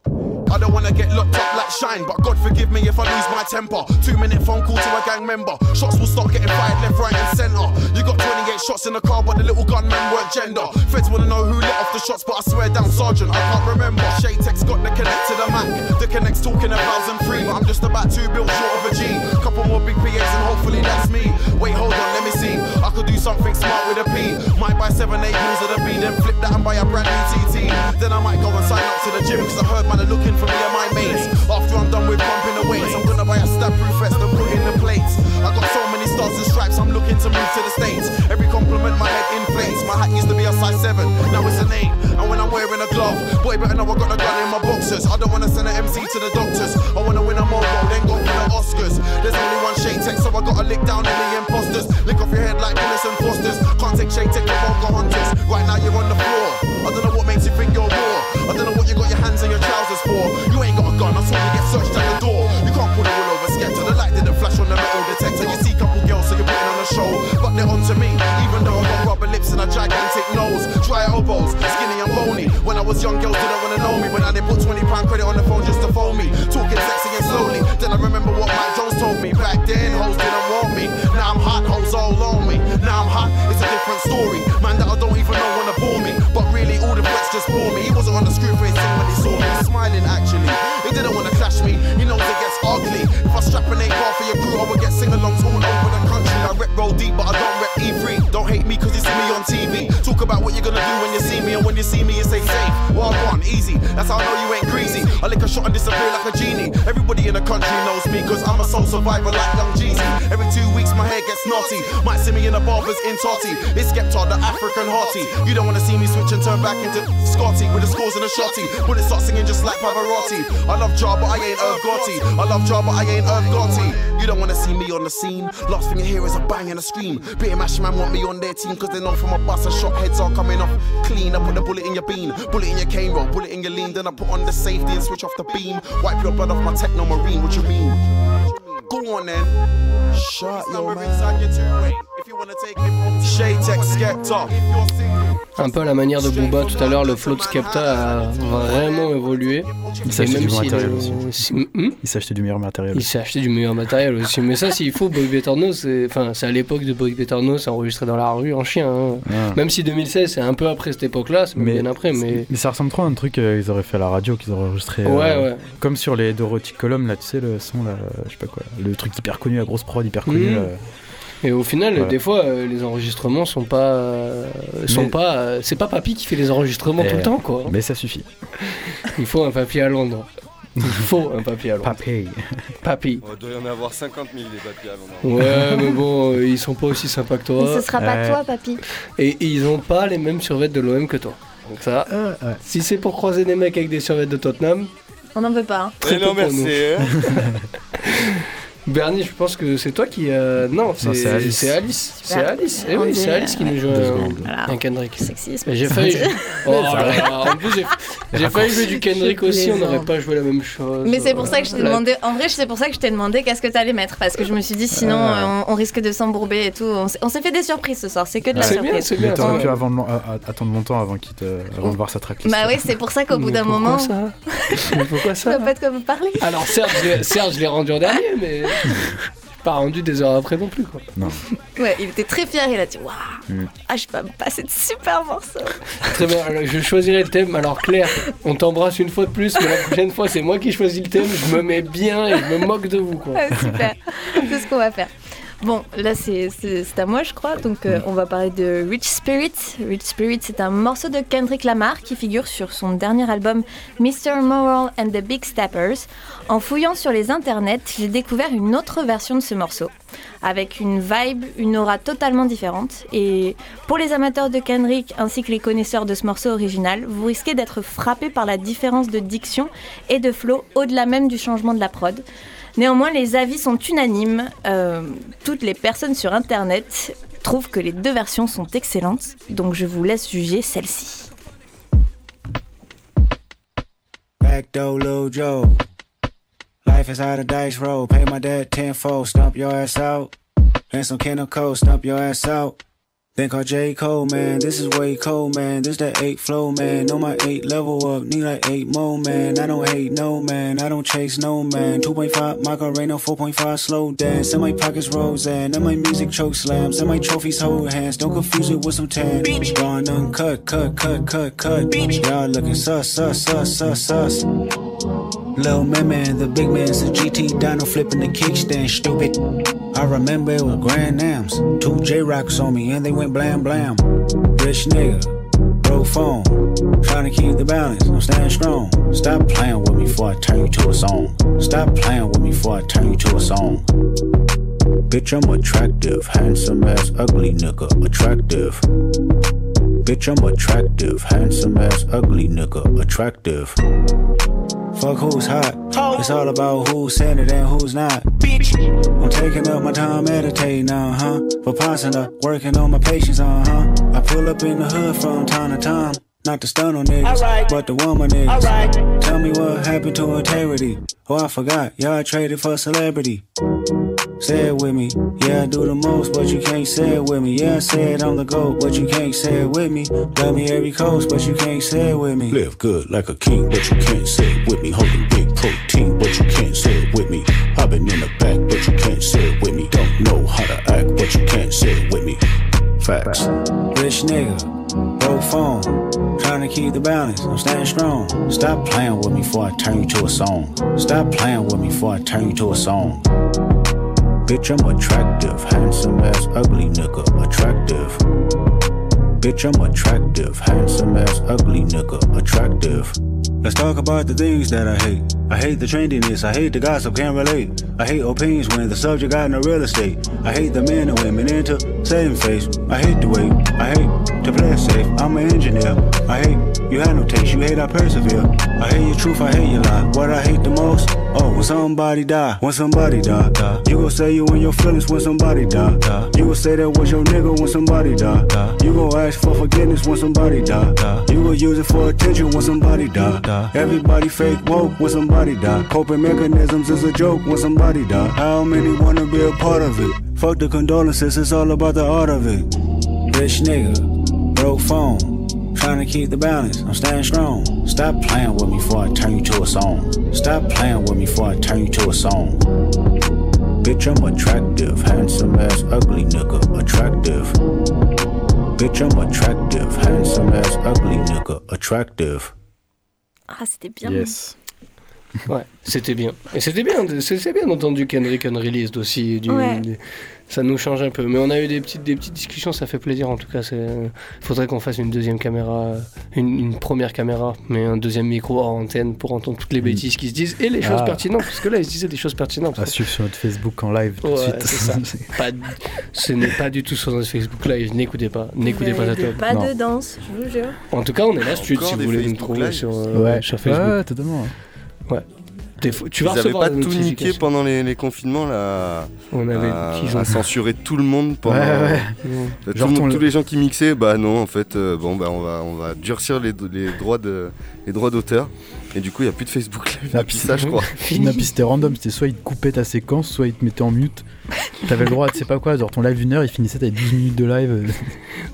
I don't wanna get locked up like shine, but God forgive me if I lose my temper. Two minute phone call to a gang member. Shots will start getting fired left, right, and center. You got 28 shots in the car, but the little gunman weren't gender. Feds wanna know who let off the shots, but I swear down, Sergeant, I can't remember. Shay Tex got the connect to the Mac. The connect's talking a thousand three, but I'm just about two bills short of a G. Couple more big PAs, and hopefully that's me. Wait, hold on, let me see. I could do something smart with a P. Might buy seven, eight bills of the B, then flip that and buy a brand new TT. Then I might go and sign up to the gym, cause I heard man are looking for me and my mates. After I'm done with pumping the weights, I'm gonna buy a stab proof vest and put in the plates. I got so many stars and stripes, I'm looking to move to the States. Every compliment my head inflates. My hat used to be a size 7, now it's an 8. And when I'm wearing a glove, boy, better know I got a gun in my boxers. I don't wanna send an MC to the doctors. I wanna win a mobile, then go for the Oscars. There's only one shade tech, so I gotta lick down any imposters. Lick off your head like Willis and Foster's. Can't take shade tech, but go hunters. Right now you're on the floor. I don't know what makes you think you're raw. I don't know what you got your hands and your trousers for. You ain't got a gun, I saw you get searched at the door. You can't pull the wool over Skepta. The light didn't flash on the metal detector. You see couple girls, so you're putting on a show. But they're onto me, even though I got rubber lips and a gigantic nose. Dry elbows, skinny and bony. When I was young, girls didn't wanna know me. When I they put 20 pound credit on the phone just to phone me. Talking sexy and slowly. Then I remember what Mike Jones told me. Back then, hoes didn't want me. Now I'm hot, hoes all on me. Now I'm hot, it's a different story. Man that I don't even know just bore me. He wasn't on the screw face thing when he saw me. He's smiling actually. He didn't wanna clash me. He knows it gets ugly. If I strap an 8 bar for your crew, I would get sing-alongs all over the country. I rep roll deep, but I don't rep E3. Don't hate me cause you see me on TV. Talk about what you're gonna do when you see me, and when you see me, you say safe. Well, on, easy. That's how I know you ain't greasy. I lick a shot and disappear like a genie. Everybody in the country knows me cause I'm a soul survivor like Young Jeezy. Every two weeks my hair gets naughty. Might see me in a barber's in Totty. It's Skepta, the African hottie. You don't wanna see me switch and turn back into Scotty with the scores and a shotty. It start singing just like Pavarotti. I love Jar, but I ain't Irv Gotti. I love but I ain't Irv Gotti. You don't wanna see me on the scene. Last thing you hear is a bang and a scream. Bit mash man want me on their team cause they know from a bus and shot heads are coming off clean. I put the bullet in your bean, bullet in your cane roll, bullet in your lean. Then I put on the safety and switch off the beam. Wipe your blood off my techno marine. What you mean? Go on then. Shut your man. Un peu à la manière de Booba tout à l'heure, le flow de Skepta a vraiment évolué. Il s'est Et acheté si le- Hmm? Il s'est acheté du meilleur matériel. Il s'est acheté du meilleur matériel aussi. Mais ça, s'il faut, Boy Better Know, c'est enfin, c'est à l'époque de Boy Better Know, c'est enregistré dans la rue en chien. hein. Ah. Même si 2016, c'est un peu après cette époque-là, c'est Mais- bien après. Mais Mais ça ressemble trop à un truc euh, qu'ils auraient fait à la radio, qu'ils auraient enregistré. euh, Ouais, ouais. Comme sur les Dorothy Column, là, tu sais, le son, là, euh, je sais pas quoi. Le truc hyper connu, la grosse prod hyper connue. Mhm. Et au final, Voilà. des fois, euh, les enregistrements sont pas, euh, sont Mais- pas. euh, c'est pas Papy qui fait les enregistrements tout Eh, le temps, quoi. Mais ça suffit. Il faut un papier à Londres. Il faut un papier à Londres. Papy. Papy. Il doit y en avoir 50 000 des papiers à Londres. Ouais, mais bon, euh, ils sont pas aussi sympas que Mais toi. ce sera pas toi, papy. Et, et ils ont pas les mêmes survêtements de l'OM que toi. Donc ça, si c'est pour croiser des mecs avec des survêtements de Tottenham, On n'en veut pas. hein. très Eh non, pour nous. merci. Bernie, je pense que c'est toi qui. euh, Non, c'est Alice. C'est Alice. C'est. Alice. Eh oui, c'est Alice qui euh, nous joue Deux un, secondes. Voilà. un Kendrick. Sexisme. Mais j'ai failli. Oh là là, en plus, j'ai failli jouer du Kendrick aussi, on n'aurait pas joué la même chose. Mais c'est pour ça que je t'ai demandé. En vrai, c'est pour ça que je t'ai demandé qu'est-ce que t'allais mettre parce que je me suis dit sinon Ah. euh, on, on risque de s'embourber et tout. On s'est- fait des surprises ce soir. C'est que de la C'est bien, surprise. c'est Mais bien. t'aurais c'est pu bien. avant de- à- attendre longtemps avant, qu'il te- avant de voir sa tracklist. Bah oui, c'est pour ça qu'au bout Mais d'un pourquoi moment, ça? Mais pourquoi je ça pas de quoi vous parler. Alors certes, je l'ai- certes, je l'ai rendu en dernier, mais pas rendu des heures après non plus quoi. Non. Ouais, il était très fier. Il a dit waouh, Mm. ah je peux me passer de super morceaux. Très bien, alors, je choisirai le thème. Alors Claire, on t'embrasse une fois de plus, mais la prochaine fois c'est moi qui choisis le thème. Je me mets bien et je me moque de vous quoi. Ah, super, c'est ce qu'on va faire. Bon, là c'est à moi je crois, donc euh, on va parler de Rich Spirit. Rich Spirit c'est un morceau de Kendrick Lamar qui figure sur son dernier album Mr. Moral and the Big Steppers. En fouillant sur les internets, j'ai découvert une autre version de ce morceau, avec une vibe, une aura totalement différente. Et pour les amateurs de Kendrick ainsi que les connaisseurs de ce morceau original, vous risquez d'être frappés par la différence de diction et de flow au-delà même du changement de la prod. Néanmoins, les avis sont unanimes. Euh, toutes les personnes sur Internet trouvent que les deux versions sont excellentes, donc je vous laisse juger celle-ci. Think I J. Cole, man. This is way cold, man. This that eight flow, man. Know my eight level up. Need like eight more, man. I don't hate no man. I don't chase no man. 2.5 Macarena, 4.5 slow dance. In my pockets Roseanne. And my music choke slams. And my trophies hold hands. Don't confuse it with some tan. Bitch. Gone uncut, cut, cut, cut, cut. Y'all looking sus, sus, sus, sus, sus. Lil man, the big man's a GT Dino flipping the kickstand, stupid. I remember it was Grand Nams. Two J Rocks on me and they went blam blam. Rich nigga, broke phone. Trying to keep the balance, I'm staying strong. Stop playing with me before I turn you to a song. Stop playing with me before I turn you to a song. Bitch, I'm attractive, handsome ass, ugly nigga, attractive. Bitch, I'm attractive, handsome ass, ugly nigga, attractive. Fuck who's hot. It's all about who's it and who's not. Bitch. I'm taking up my time meditating, uh huh. Vipassana, working on my patience, uh huh. I pull up in the hood from time to time. Not to stun on niggas, Alright. but the woman niggas. Alright. Tell me what happened to integrity. Oh, I forgot, y'all traded for celebrity. Say it with me. Yeah, I do the most, but you can't say it with me. Yeah, I say it on the go, but you can't say it with me. Got me every coast, but you can't say it with me. Live good like a king, but you can't say it with me. Holding big protein, but you can't say it with me. I've been in the back, but you can't say it with me. Don't know how to act, but you can't say it with me. Facts. Rich nigga, broke phone. Trying to keep the balance, I'm staying strong. Stop playing with me before I turn you to a song. Stop playing with me before I turn you to a song. Bitch, I'm attractive, handsome ass, ugly nigga, attractive. Bitch, I'm attractive, handsome ass, ugly nigga, attractive. Let's talk about the things that I hate. I hate the trendiness, I hate the gossip, can't relate. I hate opinions when the subject got no real estate. I hate the men and women into saving face. I hate the way, I hate to play safe. I'm an engineer. I hate you had no taste, you hate I persevere. I hate your truth, I hate your lie. What I hate? Oh, when somebody die, when somebody die. You gon' say you in your feelings when somebody die. You gon' say that was your nigga when somebody die. You gon' ask for forgiveness when somebody die. die. You gon' use it for attention when somebody die. die. Everybody fake woke when somebody die. Coping mechanisms is a joke when somebody die. How many wanna be a part of it? Fuck the condolences, it's all about the art of it. Rich nigga, broke phone. Trying to keep the balance, I'm staying strong. Stop playing with me before I turn you to a song. Stop playing with me before I turn you to a song. Bitch, I'm attractive, handsome ass, ugly nigga, attractive. Bitch, I'm attractive, handsome ass, ugly nigga, attractive. Ah, c'était bien. Yes. Ouais, c'était bien. Et c'était bien, c'est bien entendu Kendrick Unreleased aussi. Du, Ouais. Ça nous change un peu. Mais on a eu des petites, des petites discussions, ça fait plaisir en tout cas. Il faudrait qu'on fasse une deuxième caméra, une, une première caméra, mais un deuxième micro hors antenne pour entendre toutes les bêtises qui se disent et les choses Ah. pertinentes. Parce que là, ils se disaient des choses pertinentes. À suivre sur notre Facebook en live tout de suite. ça. Pas ce n'est pas du tout sur notre Facebook Live. N'écoutez pas. N'écoutez pas web. Pas Non. de danse, je vous jure. En tout cas, on est là, si vous voulez nous trouver sur, euh, Ouais, sur Facebook. Ouais, totalement. Ouais. Tu vas Ils recevoir pas tout niqué pendant les, les confinements là. On avait- à, à censurer tout le monde pendant. Ouais, ouais. Tout le monde- ton- tous les gens qui mixaient, bah non, en fait, euh, bon, bah on va, on va durcir les, les droits de, les droits d'auteur. Et du coup, il y a plus de Facebook Live depuis ça, je crois. C'était random, c'était soit il te coupait ta séquence, soit il te mettait en mute. T'avais le droit, tu sais pas quoi, genre ton live d'une heure, il finissait, t'avais 12 minutes de live.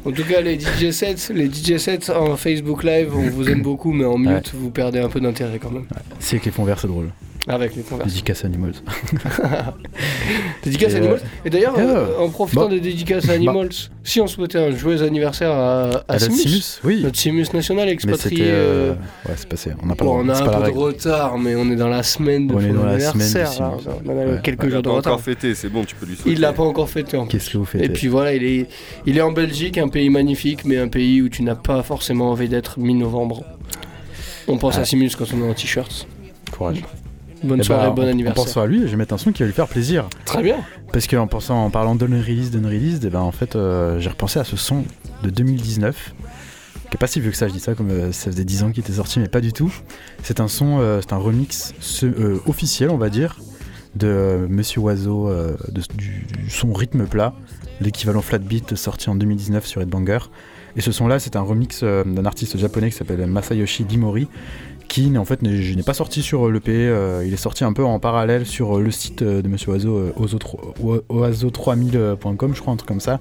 En tout cas, les DJ sets, les DJ sets en Facebook Live, on vous aime beaucoup, mais en mute, vous perdez un peu d'intérêt quand même. Si avec les fonds verts, c'est drôle. Avec les conversions. Dédicace Animals. Dédicace Et, Animals. euh, Et d'ailleurs, euh, en profitant bah, des dédicaces Animals, si on souhaitait un joyeux anniversaire à, à, À Simus, Simus, oui. notre Simus national Mais expatrié. c'était. euh, euh, Ouais, c'est passé. On a pas, bon, le on a un pas la peu de retard, mais on est dans la semaine de On est dans la semaine du anniversaire. là. Simus. On a Ouais. quelques Il jours a de pas retard. encore fêté, c'est bon, tu peux lui souhaiter. Il l'a pas encore fêté en. Qu'est-ce que vous faites Et puis voilà, il est, il est en Belgique, un pays magnifique, mais un pays où tu n'as pas forcément envie d'être mi-novembre. On pense Ah. à Simus quand on est en t-shirt. Courage. Bonne Eh soirée, ben, bon en- En anniversaire. pensant à lui, je vais mettre un son qui va lui faire plaisir. Très bien. Parce qu'en pensant, en parlant d'unreleased, d'unreleased, eh ben en fait, euh, j'ai repensé à ce son de 2019, qui est pas si vieux que ça, je dis ça comme euh, ça faisait 10 ans qu'il était sorti, mais pas du tout. C'est un son, euh, c'est un remix ce- euh, officiel, on va dire, de euh, Monsieur Oiseau, euh, de- du, du son rythme plat, l'équivalent flat beat sorti en 2019 sur Headbanger. Et ce son-là, c'est un remix euh, d'un artiste japonais qui s'appelle Masayoshi Dimori, qui en fait je n'ai pas sorti sur l'EP, euh, il est sorti un peu en parallèle sur euh, le site euh, de Monsieur Oiseau, euh, oiseau- oiseau3000.com, je crois, un truc comme ça,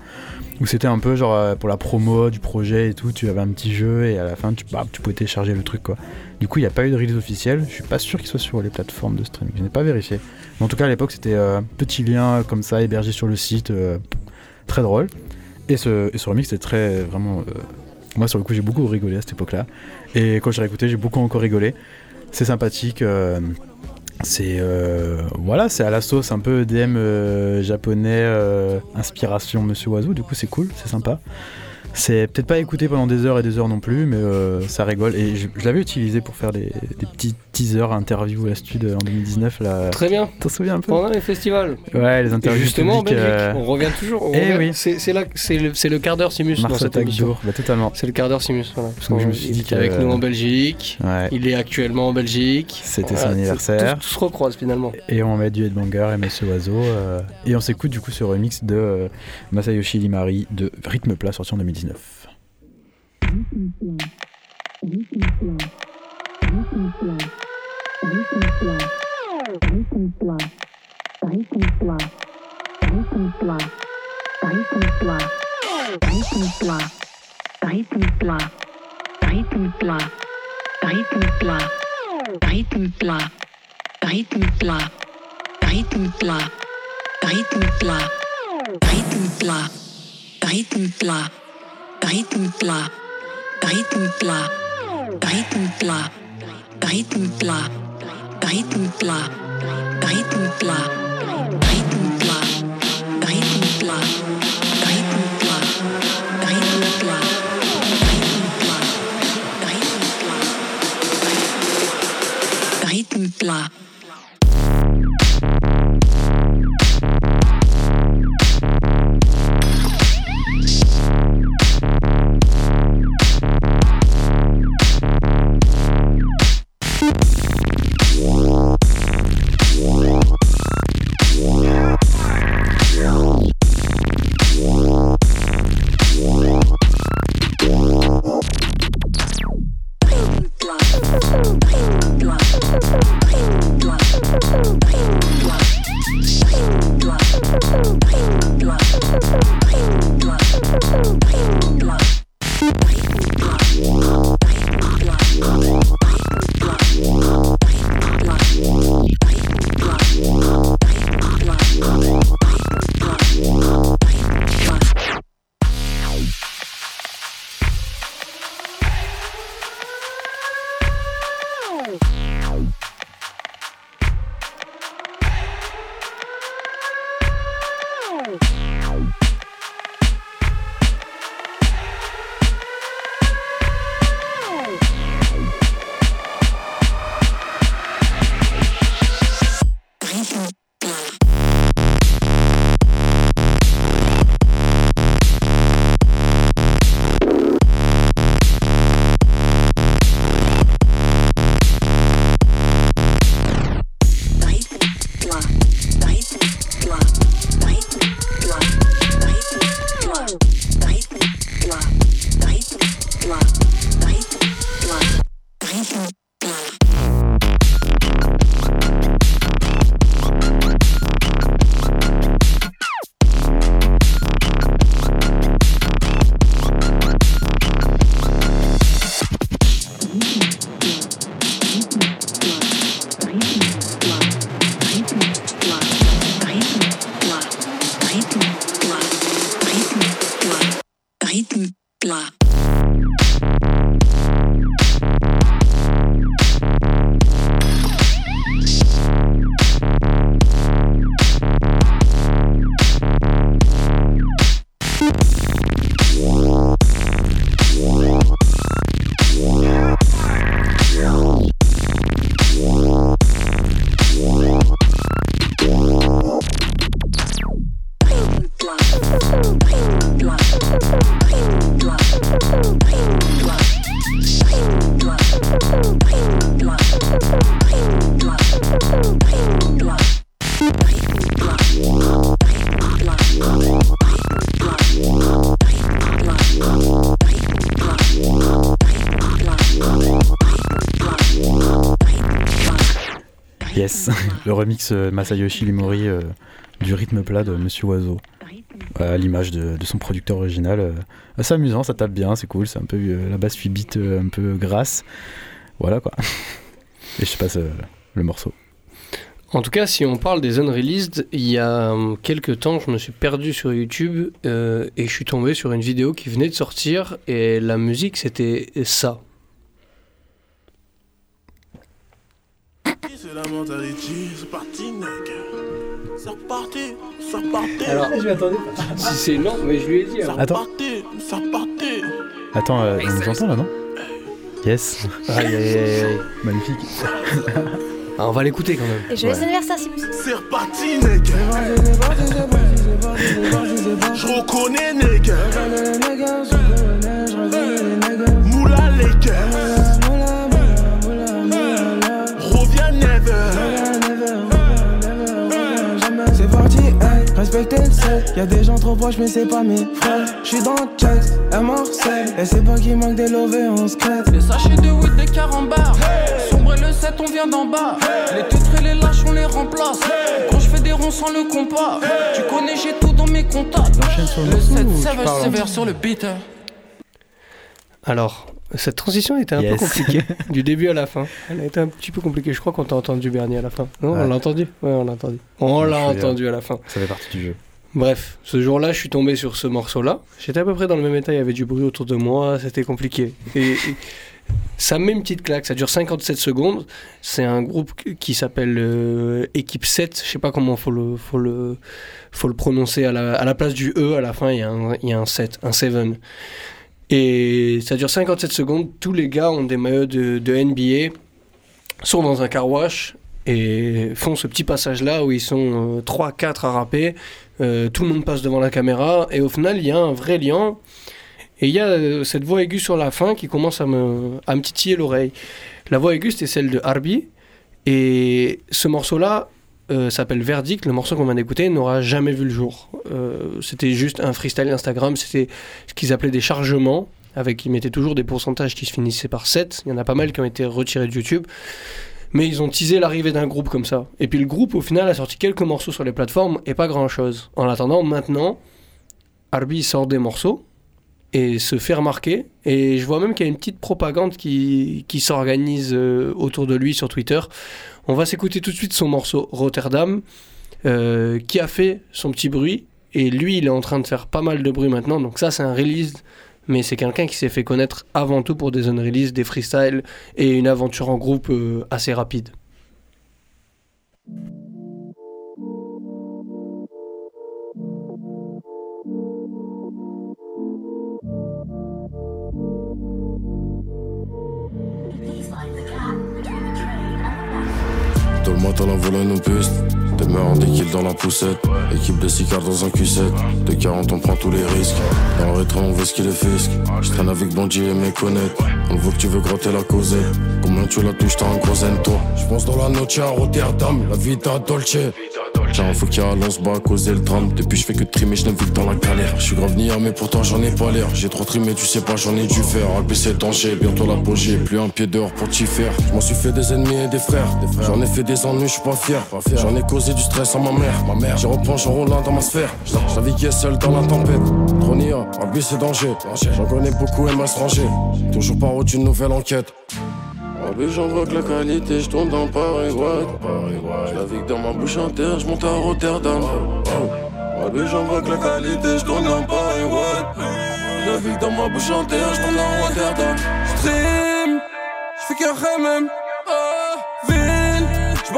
où c'était un peu genre euh, pour la promo du projet et tout, tu avais un petit jeu et à la fin tu, bah, tu pouvais télécharger le truc quoi. Du coup, il n'y a pas eu de release officielle, je suis pas sûr qu'il soit sur les plateformes de streaming, je n'ai pas vérifié. En tout cas, à l'époque, c'était euh, petit lien comme ça hébergé sur le site, euh, très drôle. Et ce, et ce remix était très vraiment. euh, moi, sur le coup, j'ai beaucoup rigolé à cette époque-là. Et quand j'ai réécouté, j'ai beaucoup encore rigolé. C'est sympathique. euh, c'est euh, voilà, c'est à la sauce un peu EDM euh, japonais, inspiration Monsieur Oiseau. Du coup, c'est cool, c'est sympa. C'est peut-être pas écouté pendant des heures et des heures non plus, mais euh, ça rigole. Et je, je l'avais utilisé pour faire des, des petits teasers, interviews à stud en 2019. Là. Très bien. T'en souviens un peu Pendant les festivals. Ouais, les interviews Et justement en Belgique, euh, on revient toujours. on Eh revient- oui. C'est là, c'est le, c'est le quart d'heure Simus dans Mars cette Attack émission. Bah, totalement. C'est le quart d'heure Simus, voilà. Parce Donc, je me suis il dit était avec que- nous en Belgique. Ouais. Il est actuellement en Belgique. C'était Voilà, son anniversaire. Tout, se recroise finalement. Et on met du Headbanger et Monsieur Oiseau. euh, et on s'écoute du coup ce remix de euh, Masayoshi Limari de Rythme Plat sorti en 2019. 2019. Rhythme plat, rythme plat, rythme plat, rythme plat, rythme plat, rythme plat, rythme plat, rythme plat, rythme plat, rythme plat, rythme plat, rythme plat, rythme plat, Yes, le remix euh, Masayoshi Limori euh, du rythme plat de Monsieur Oiseau. à l'image de, de son producteur original. euh, assez amusant, ça tape bien, c'est cool, c'est un peu euh, la basse 8 bits euh, un peu grasse. Voilà quoi. Et je passe euh, le morceau. En tout cas, si on parle des unreleased, il y a quelques temps, je me suis perdu sur YouTube euh, et je suis tombé sur une vidéo qui venait de sortir et la musique c'était ça. C'est la mentalité, c'est parti, mec. C'est reparti, c'est reparti. Alors, je m'attendais Si c'est non, mais je lui ai dit. C'est alors. Attends. reparti, c'est reparti. Attends, euh, on nous entend là, non Yes. Aïe, aïe, aïe, aïe. Magnifique. Ah, on va l'écouter quand même. Et joyeux Ouais. anniversaire, Simus. C'est reparti, mec. Je reconnais, nègre. Moula, les Reviens, hey, respectez le set. Y'a des gens trop proches, mais c'est pas mes frères. J'suis dans le checks, à Marseille. Et c'est pas qu'il manque des lovés, on se crête. Les sachets de weed des carambars. Sombre et le 7, on vient d'en bas. Les titres et les lâches, on les remplace. Quand je fais des ronds sans le compas, tu connais, j'ai tout dans mes contacts. Le 7, sévère, sévère sur le beat. Alors, cette transition était un Yes. peu compliquée, du début à la fin. Elle a été un petit peu compliquée. Je crois qu'on t'a entendu Bernie à la fin. Non, Ouais. on l'a entendu Ouais, on l'a entendu. On l'a suis, euh, entendu à la fin. Ça fait partie du jeu. Bref, ce jour-là, je suis tombé sur ce morceau-là. J'étais à peu près dans le même état, il y avait du bruit autour de moi, c'était compliqué. Et, et ça me met une petite claque, ça dure 57 secondes. C'est un groupe qui s'appelle euh, Équipe 7, je sais pas comment faut le, faut le, faut le prononcer. À la, à la place du E, à la fin, il y a un, il y a un 7, un 7. Et ça dure 57 secondes. Tous les gars ont des maillots de, NBA, sont dans un car wash et font ce petit passage-là où ils sont 3-4 à rapper. Euh, tout le monde passe devant la caméra et au final, il y a un vrai lien. Et il y a euh, cette voix aiguë sur la fin qui commence à me, à me titiller l'oreille. La voix aiguë, c'était celle de Harby. Et ce morceau-là euh, s'appelle Verdict. Le morceau qu'on vient d'écouter n'aura jamais vu le jour. Euh, c'était juste un freestyle Instagram. C'était ce qu'ils appelaient des chargements. Avec, ils mettaient toujours des pourcentages qui se finissaient par 7. Il y en a pas mal qui ont été retirés de YouTube. Mais ils ont teasé l'arrivée d'un groupe comme ça. Et puis le groupe, au final, a sorti quelques morceaux sur les plateformes et pas grand-chose. En attendant, maintenant, Arby sort des morceaux et se fait remarquer. Et je vois même qu'il y a une petite propagande qui, qui s'organise euh, autour de lui sur Twitter. On va s'écouter tout de suite son morceau Rotterdam, euh, qui a fait son petit bruit. Et lui, il est en train de faire pas mal de bruit maintenant. Donc ça, c'est un release. Mais c'est quelqu'un qui s'est fait connaître avant tout pour des unrelease, des freestyles et une aventure en groupe euh, assez rapide. Matin, la volant nous piste. Demeure des kills dans la poussette. Équipe de cicares dans un Q7. De 40, on prend tous les risques. Dans le rétro, on veut ce qu'il est fisc. Je traîne avec Bandit et mes connaître. On voit que tu veux gratter la causette. Combien tu la touches, t'as un gros zen, toi. Je pense dans la noche à Rotterdam. La vita dolce. Tiens, faut qu'il y a on se bat à causer le drame. Depuis, je fais que trimer, je navigue dans la galère. Je suis grave niais, mais pourtant j'en ai pas l'air. J'ai trop trimé, tu sais pas, j'en ai dû faire. Alpé, c'est danger, bientôt l'apogée. Plus un pied dehors pour t'y faire. Je m'en suis fait des ennemis et des frères. J'en ai fait des ennuis, je suis pas fier. J'en ai causé du stress à ma mère. Ma mère, j'ai replongé en roulant dans ma sphère. Je naviguais seul dans la tempête. Trop Alpé, c'est danger. J'en connais beaucoup et ranger. Toujours par route, une nouvelle enquête. Oh, mais j'envoque la qualité, je tourne dans Paris, ouais. Je navigue dans ma bouche en terre, je monte à Rotterdam. Oh, mais j'envoque la qualité, je tourne dans Paris, ouais. Je navigue dans ma bouche en terre, je tourne dans Rotterdam. Stream, je fais qu'un même. Oh, ville, je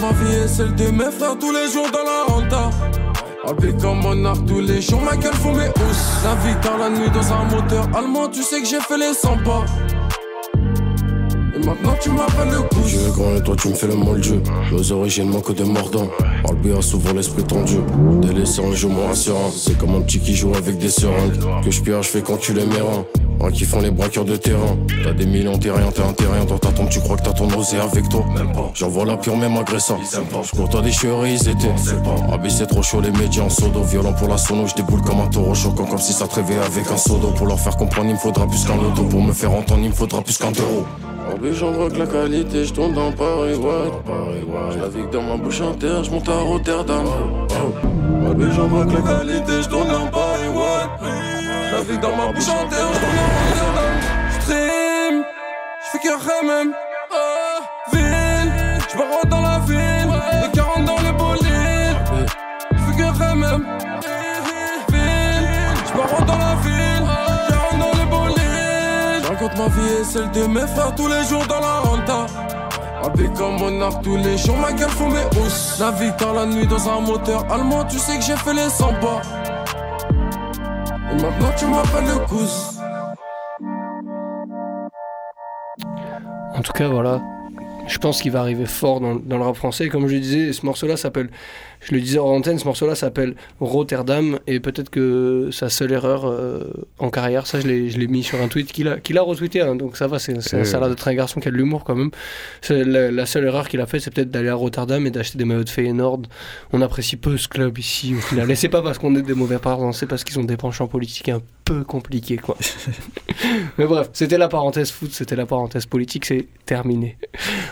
ma vie et celle de mes frères tous les jours dans la renta. Habillé comme un art tous les jours, ma gueule font mes housses. La vie dans la nuit dans un moteur allemand, tu sais que j'ai fait les 100 pas. Maintenant tu m'appelles le coup. Tu es grand et toi tu me fais le moldu. Nos origines manquent de mordants. Albi a souvent l'esprit tendu. Délaissé en jeu moins serein. C'est comme un petit qui joue avec des seringues. Que je pire, je fais quand tu les mes reins. Un qui font les braqueurs de terrain. T'as des millions, t'es rien, t'es un terrain. Dans ta tombe, tu crois que t'as ton osé avec toi. Même pas. J'envoie la pure, même agressant. Je cours des chéris, ils étaient. Ah, c'est trop chaud, les médias en sodo. Violent pour la sono, je déboule comme un taureau choquant. Comme si ça te réveillait avec un sodo. Pour leur faire comprendre, il me faudra plus qu'un loto. Pour me faire entendre, il me faudra plus qu'un euro. En plus j'en vois que la qualité, je tourne dans Paris, ouais. Je navigue dans ma bouche en terre, je monte à Rotterdam. En vois que la qualité, je tourne dans Paris, ouais. Je navigue dans ma bouche en terre, je tourne dans Rotterdam. J'stream, j'fais que même. Ville, j'me dans la ma vie et celle de mes frères tous les jours dans la renta. Habillé comme mon art tous les jours, ma gueule font mes housses. Navigue dans la nuit dans un moteur allemand, tu sais que j'ai fait les 100 pas. Et maintenant tu m'appelles le cousin. En tout cas, voilà. Je pense qu'il va arriver fort dans, dans le rap français. Comme je disais, ce morceau-là s'appelle, je le disais en antenne, ce morceau-là s'appelle Rotterdam. Et peut-être que sa seule erreur euh, en carrière, ça je l'ai je l'ai mis sur un tweet qu'il a, qu'il a retweeté. hein, donc ça va, c'est, c'est- Euh. ça a l'air d'être un garçon qui a de l'humour quand même. C'est la, la seule erreur qu'il a fait, c'est peut-être d'aller à Rotterdam et d'acheter des maillots de Feyenoord. On apprécie peu ce club ici au final. Et c'est pas parce qu'on est des mauvais parents, c'est parce qu'ils ont des penchants politiques un peu compliqués quoi. Mais bref, c'était la parenthèse foot, c'était la parenthèse politique, c'est terminé.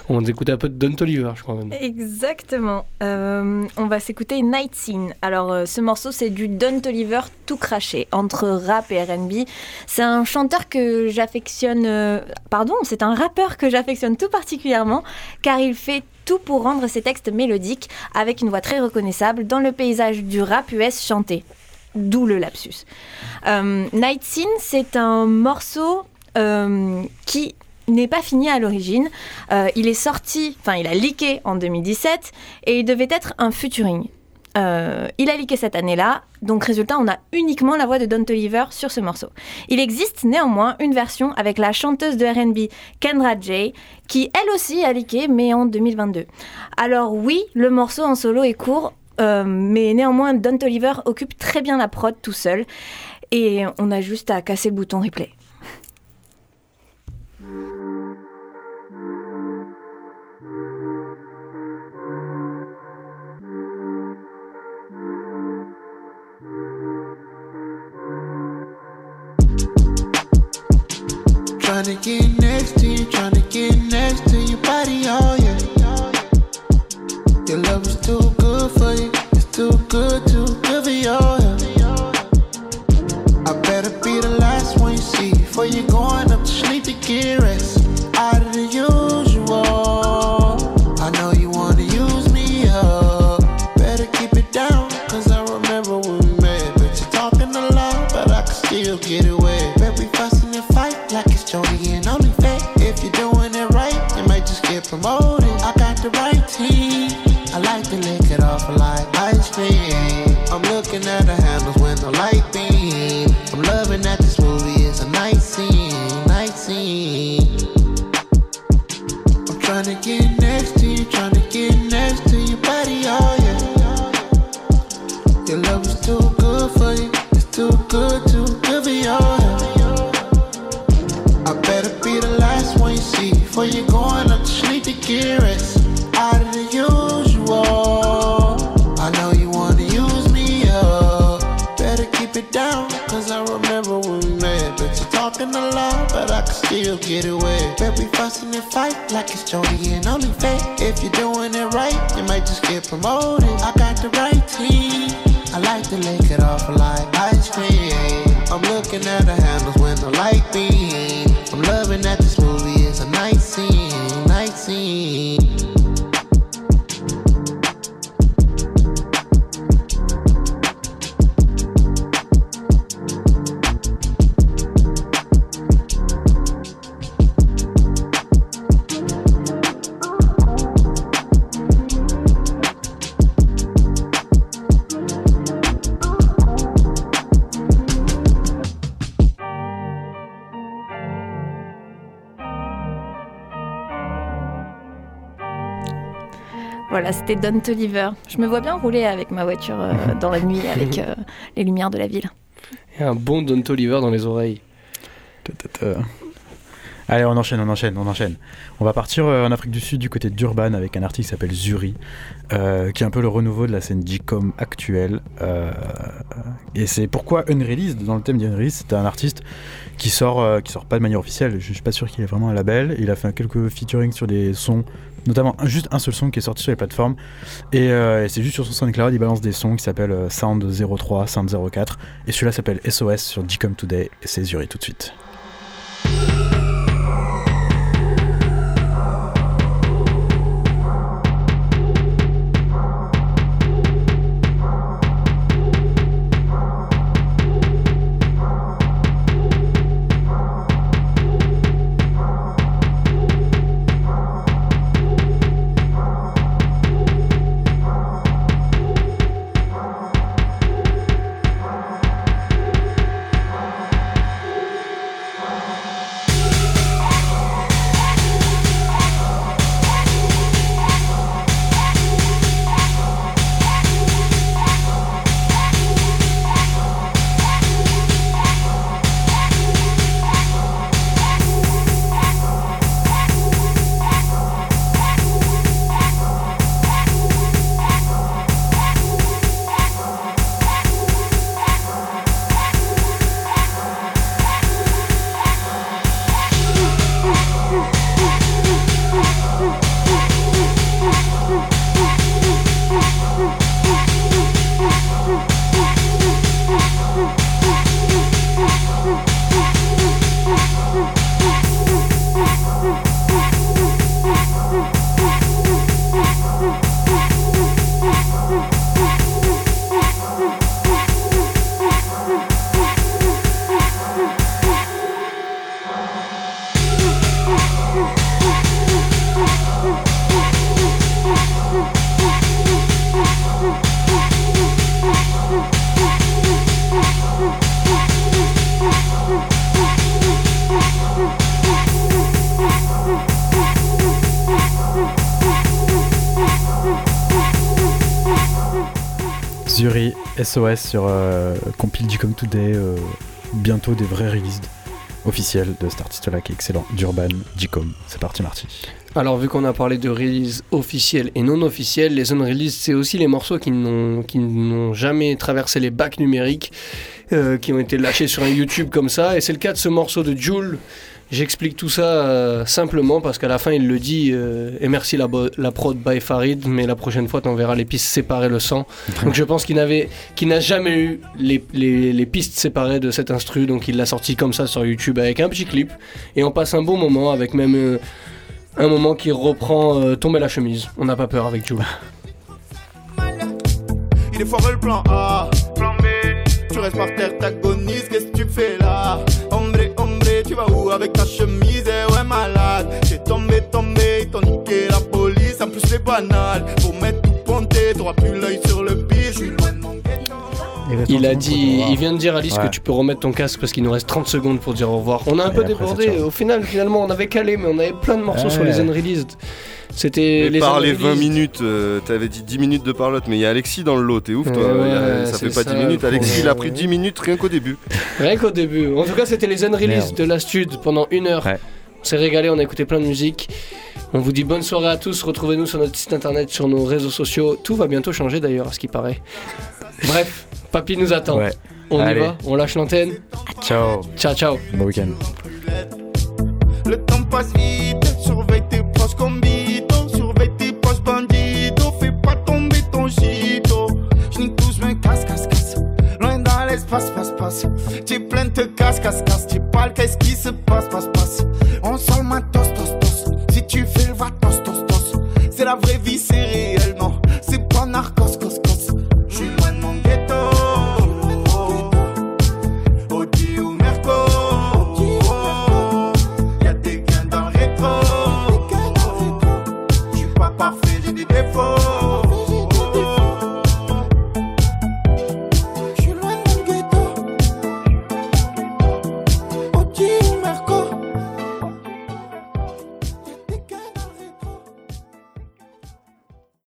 On écoute un peu de Don Toliver, je crois maintenant. Exactement. Euh, on va s'écouter Night Scene. Alors, euh, ce morceau, c'est du Don Toliver tout craché, entre rap et RB. C'est un chanteur que j'affectionne. euh, pardon, c'est un rappeur que j'affectionne tout particulièrement, car il fait tout pour rendre ses textes mélodiques, avec une voix très reconnaissable, dans le paysage du rap US chanté. D'où le lapsus. Euh, Night Scene, c'est un morceau qui n'est pas fini à l'origine. Euh, il est sorti, enfin il a leaké en 2017 et il devait être un featuring. Euh, il a leaké cette année-là, donc résultat, on a uniquement la voix de Don Toliver sur ce morceau. Il existe néanmoins une version avec la chanteuse de RB Kendra J, qui elle aussi a leaké, mais en 2022. Alors oui, le morceau en solo est court, euh, mais néanmoins Don Toliver occupe très bien la prod tout seul, et on a juste à casser le bouton replay. again. C'était Don Toliver. Je me vois bien rouler avec ma voiture euh, dans la nuit avec euh, les lumières de la ville. Et un bon Don Toliver dans les oreilles. Allez, on enchaîne, on enchaîne, on enchaîne. On va partir euh, en Afrique du Sud du côté d'Urban avec un artiste qui s'appelle Zuri, euh, qui est un peu le renouveau de la scène G-Com actuelle. Euh, et c'est pourquoi Unreleased, dans le thème d'Unreleased, c'est un artiste qui sort, qui sort pas de manière officielle. Je suis pas sûr qu'il ait vraiment un label. Il a fait quelques featuring sur des sons, notamment juste un seul son qui est sorti sur les plateformes. Et, c'est juste sur son SoundCloud, il balance des sons qui s'appellent Sound 03, Sound 04. Et celui-là s'appelle SOS sur G-Com Today. Et c'est Zuri tout de suite. Sur euh, Compile G-Com Today. euh, bientôt des vrais releases officiels de cet artiste-là qui est excellent. d'Urban, G-Com. C'est parti, Marty. Alors, vu qu'on a parlé de release officielle et non officielle, les unreleased, c'est aussi les morceaux qui n'ont, jamais traversé les bacs numériques, euh, qui ont été lâchés sur un YouTube comme ça. Et c'est le cas de ce morceau de Joule. J'explique tout ça euh, simplement parce qu'à la fin il le dit euh, et merci la, prod by Farid mais la prochaine fois t'enverras les pistes séparées le sang. Donc je pense qu'il n'avait qu'il n'a jamais eu les, les- les pistes séparées de cet instru. Donc il l'a sorti comme ça sur YouTube avec un petit clip. Et on passe un bon moment avec même euh, un moment qui reprend euh, tomber la chemise. On n'a pas peur avec Joule Il est fort le plan A, plan B. Tu restes par terre, t'agonises, qu'est-ce que tu fais là? Avec ta chemise Eh ouais, malade. J'ai tombé, tombé, t'ont niqué la police. En plus, c'est banal. Pour mettre tout ponté, t'auras plus l'œil sur le Il a dit, il vient de dire Alice Ouais. que tu peux remettre ton casque parce qu'il nous reste 30 secondes pour dire au revoir. On a un Et peu débordé. Au final, finalement, on avait calé, mais on avait plein de morceaux Ouais. sur les unreleased. C'était les par les unreleased. 20 minutes, euh, t'avais dit 10 minutes de parlotte, mais il y a Alexis dans le lot, t'es ouf toi. Ouais, a- ça fait pas ça, 10 minutes, le Alexis il a pris 10 minutes rien qu'au début. Rien qu'au début. En tout cas, c'était les unreleased Merde. de la stud pendant une heure. On s'est régalé, on a écouté plein de musique. On vous dit bonne soirée à tous. Retrouvez-nous sur notre site internet, sur nos réseaux sociaux. Tout va bientôt changer d'ailleurs, à ce qui paraît. Bref, Papy nous attend. Ouais. On Allez. y va, on lâche l'antenne. Ciao. Ciao, ciao. Bon week-end. Le temps passe vite, surveille tes proches comme Vito, surveille tes proches banditos, fais pas tomber ton gito. J'nique tous mes casse, casse, casse, loin dans l'espace, passe, passe. Tu plein te casse, casse, casse, tu parles, qu'est-ce qui se passe, passe, passe? On sort ma tos, tos, tos, si tu fais le va, tos, tos, tos. C'est la vraie vie, c'est réel, non.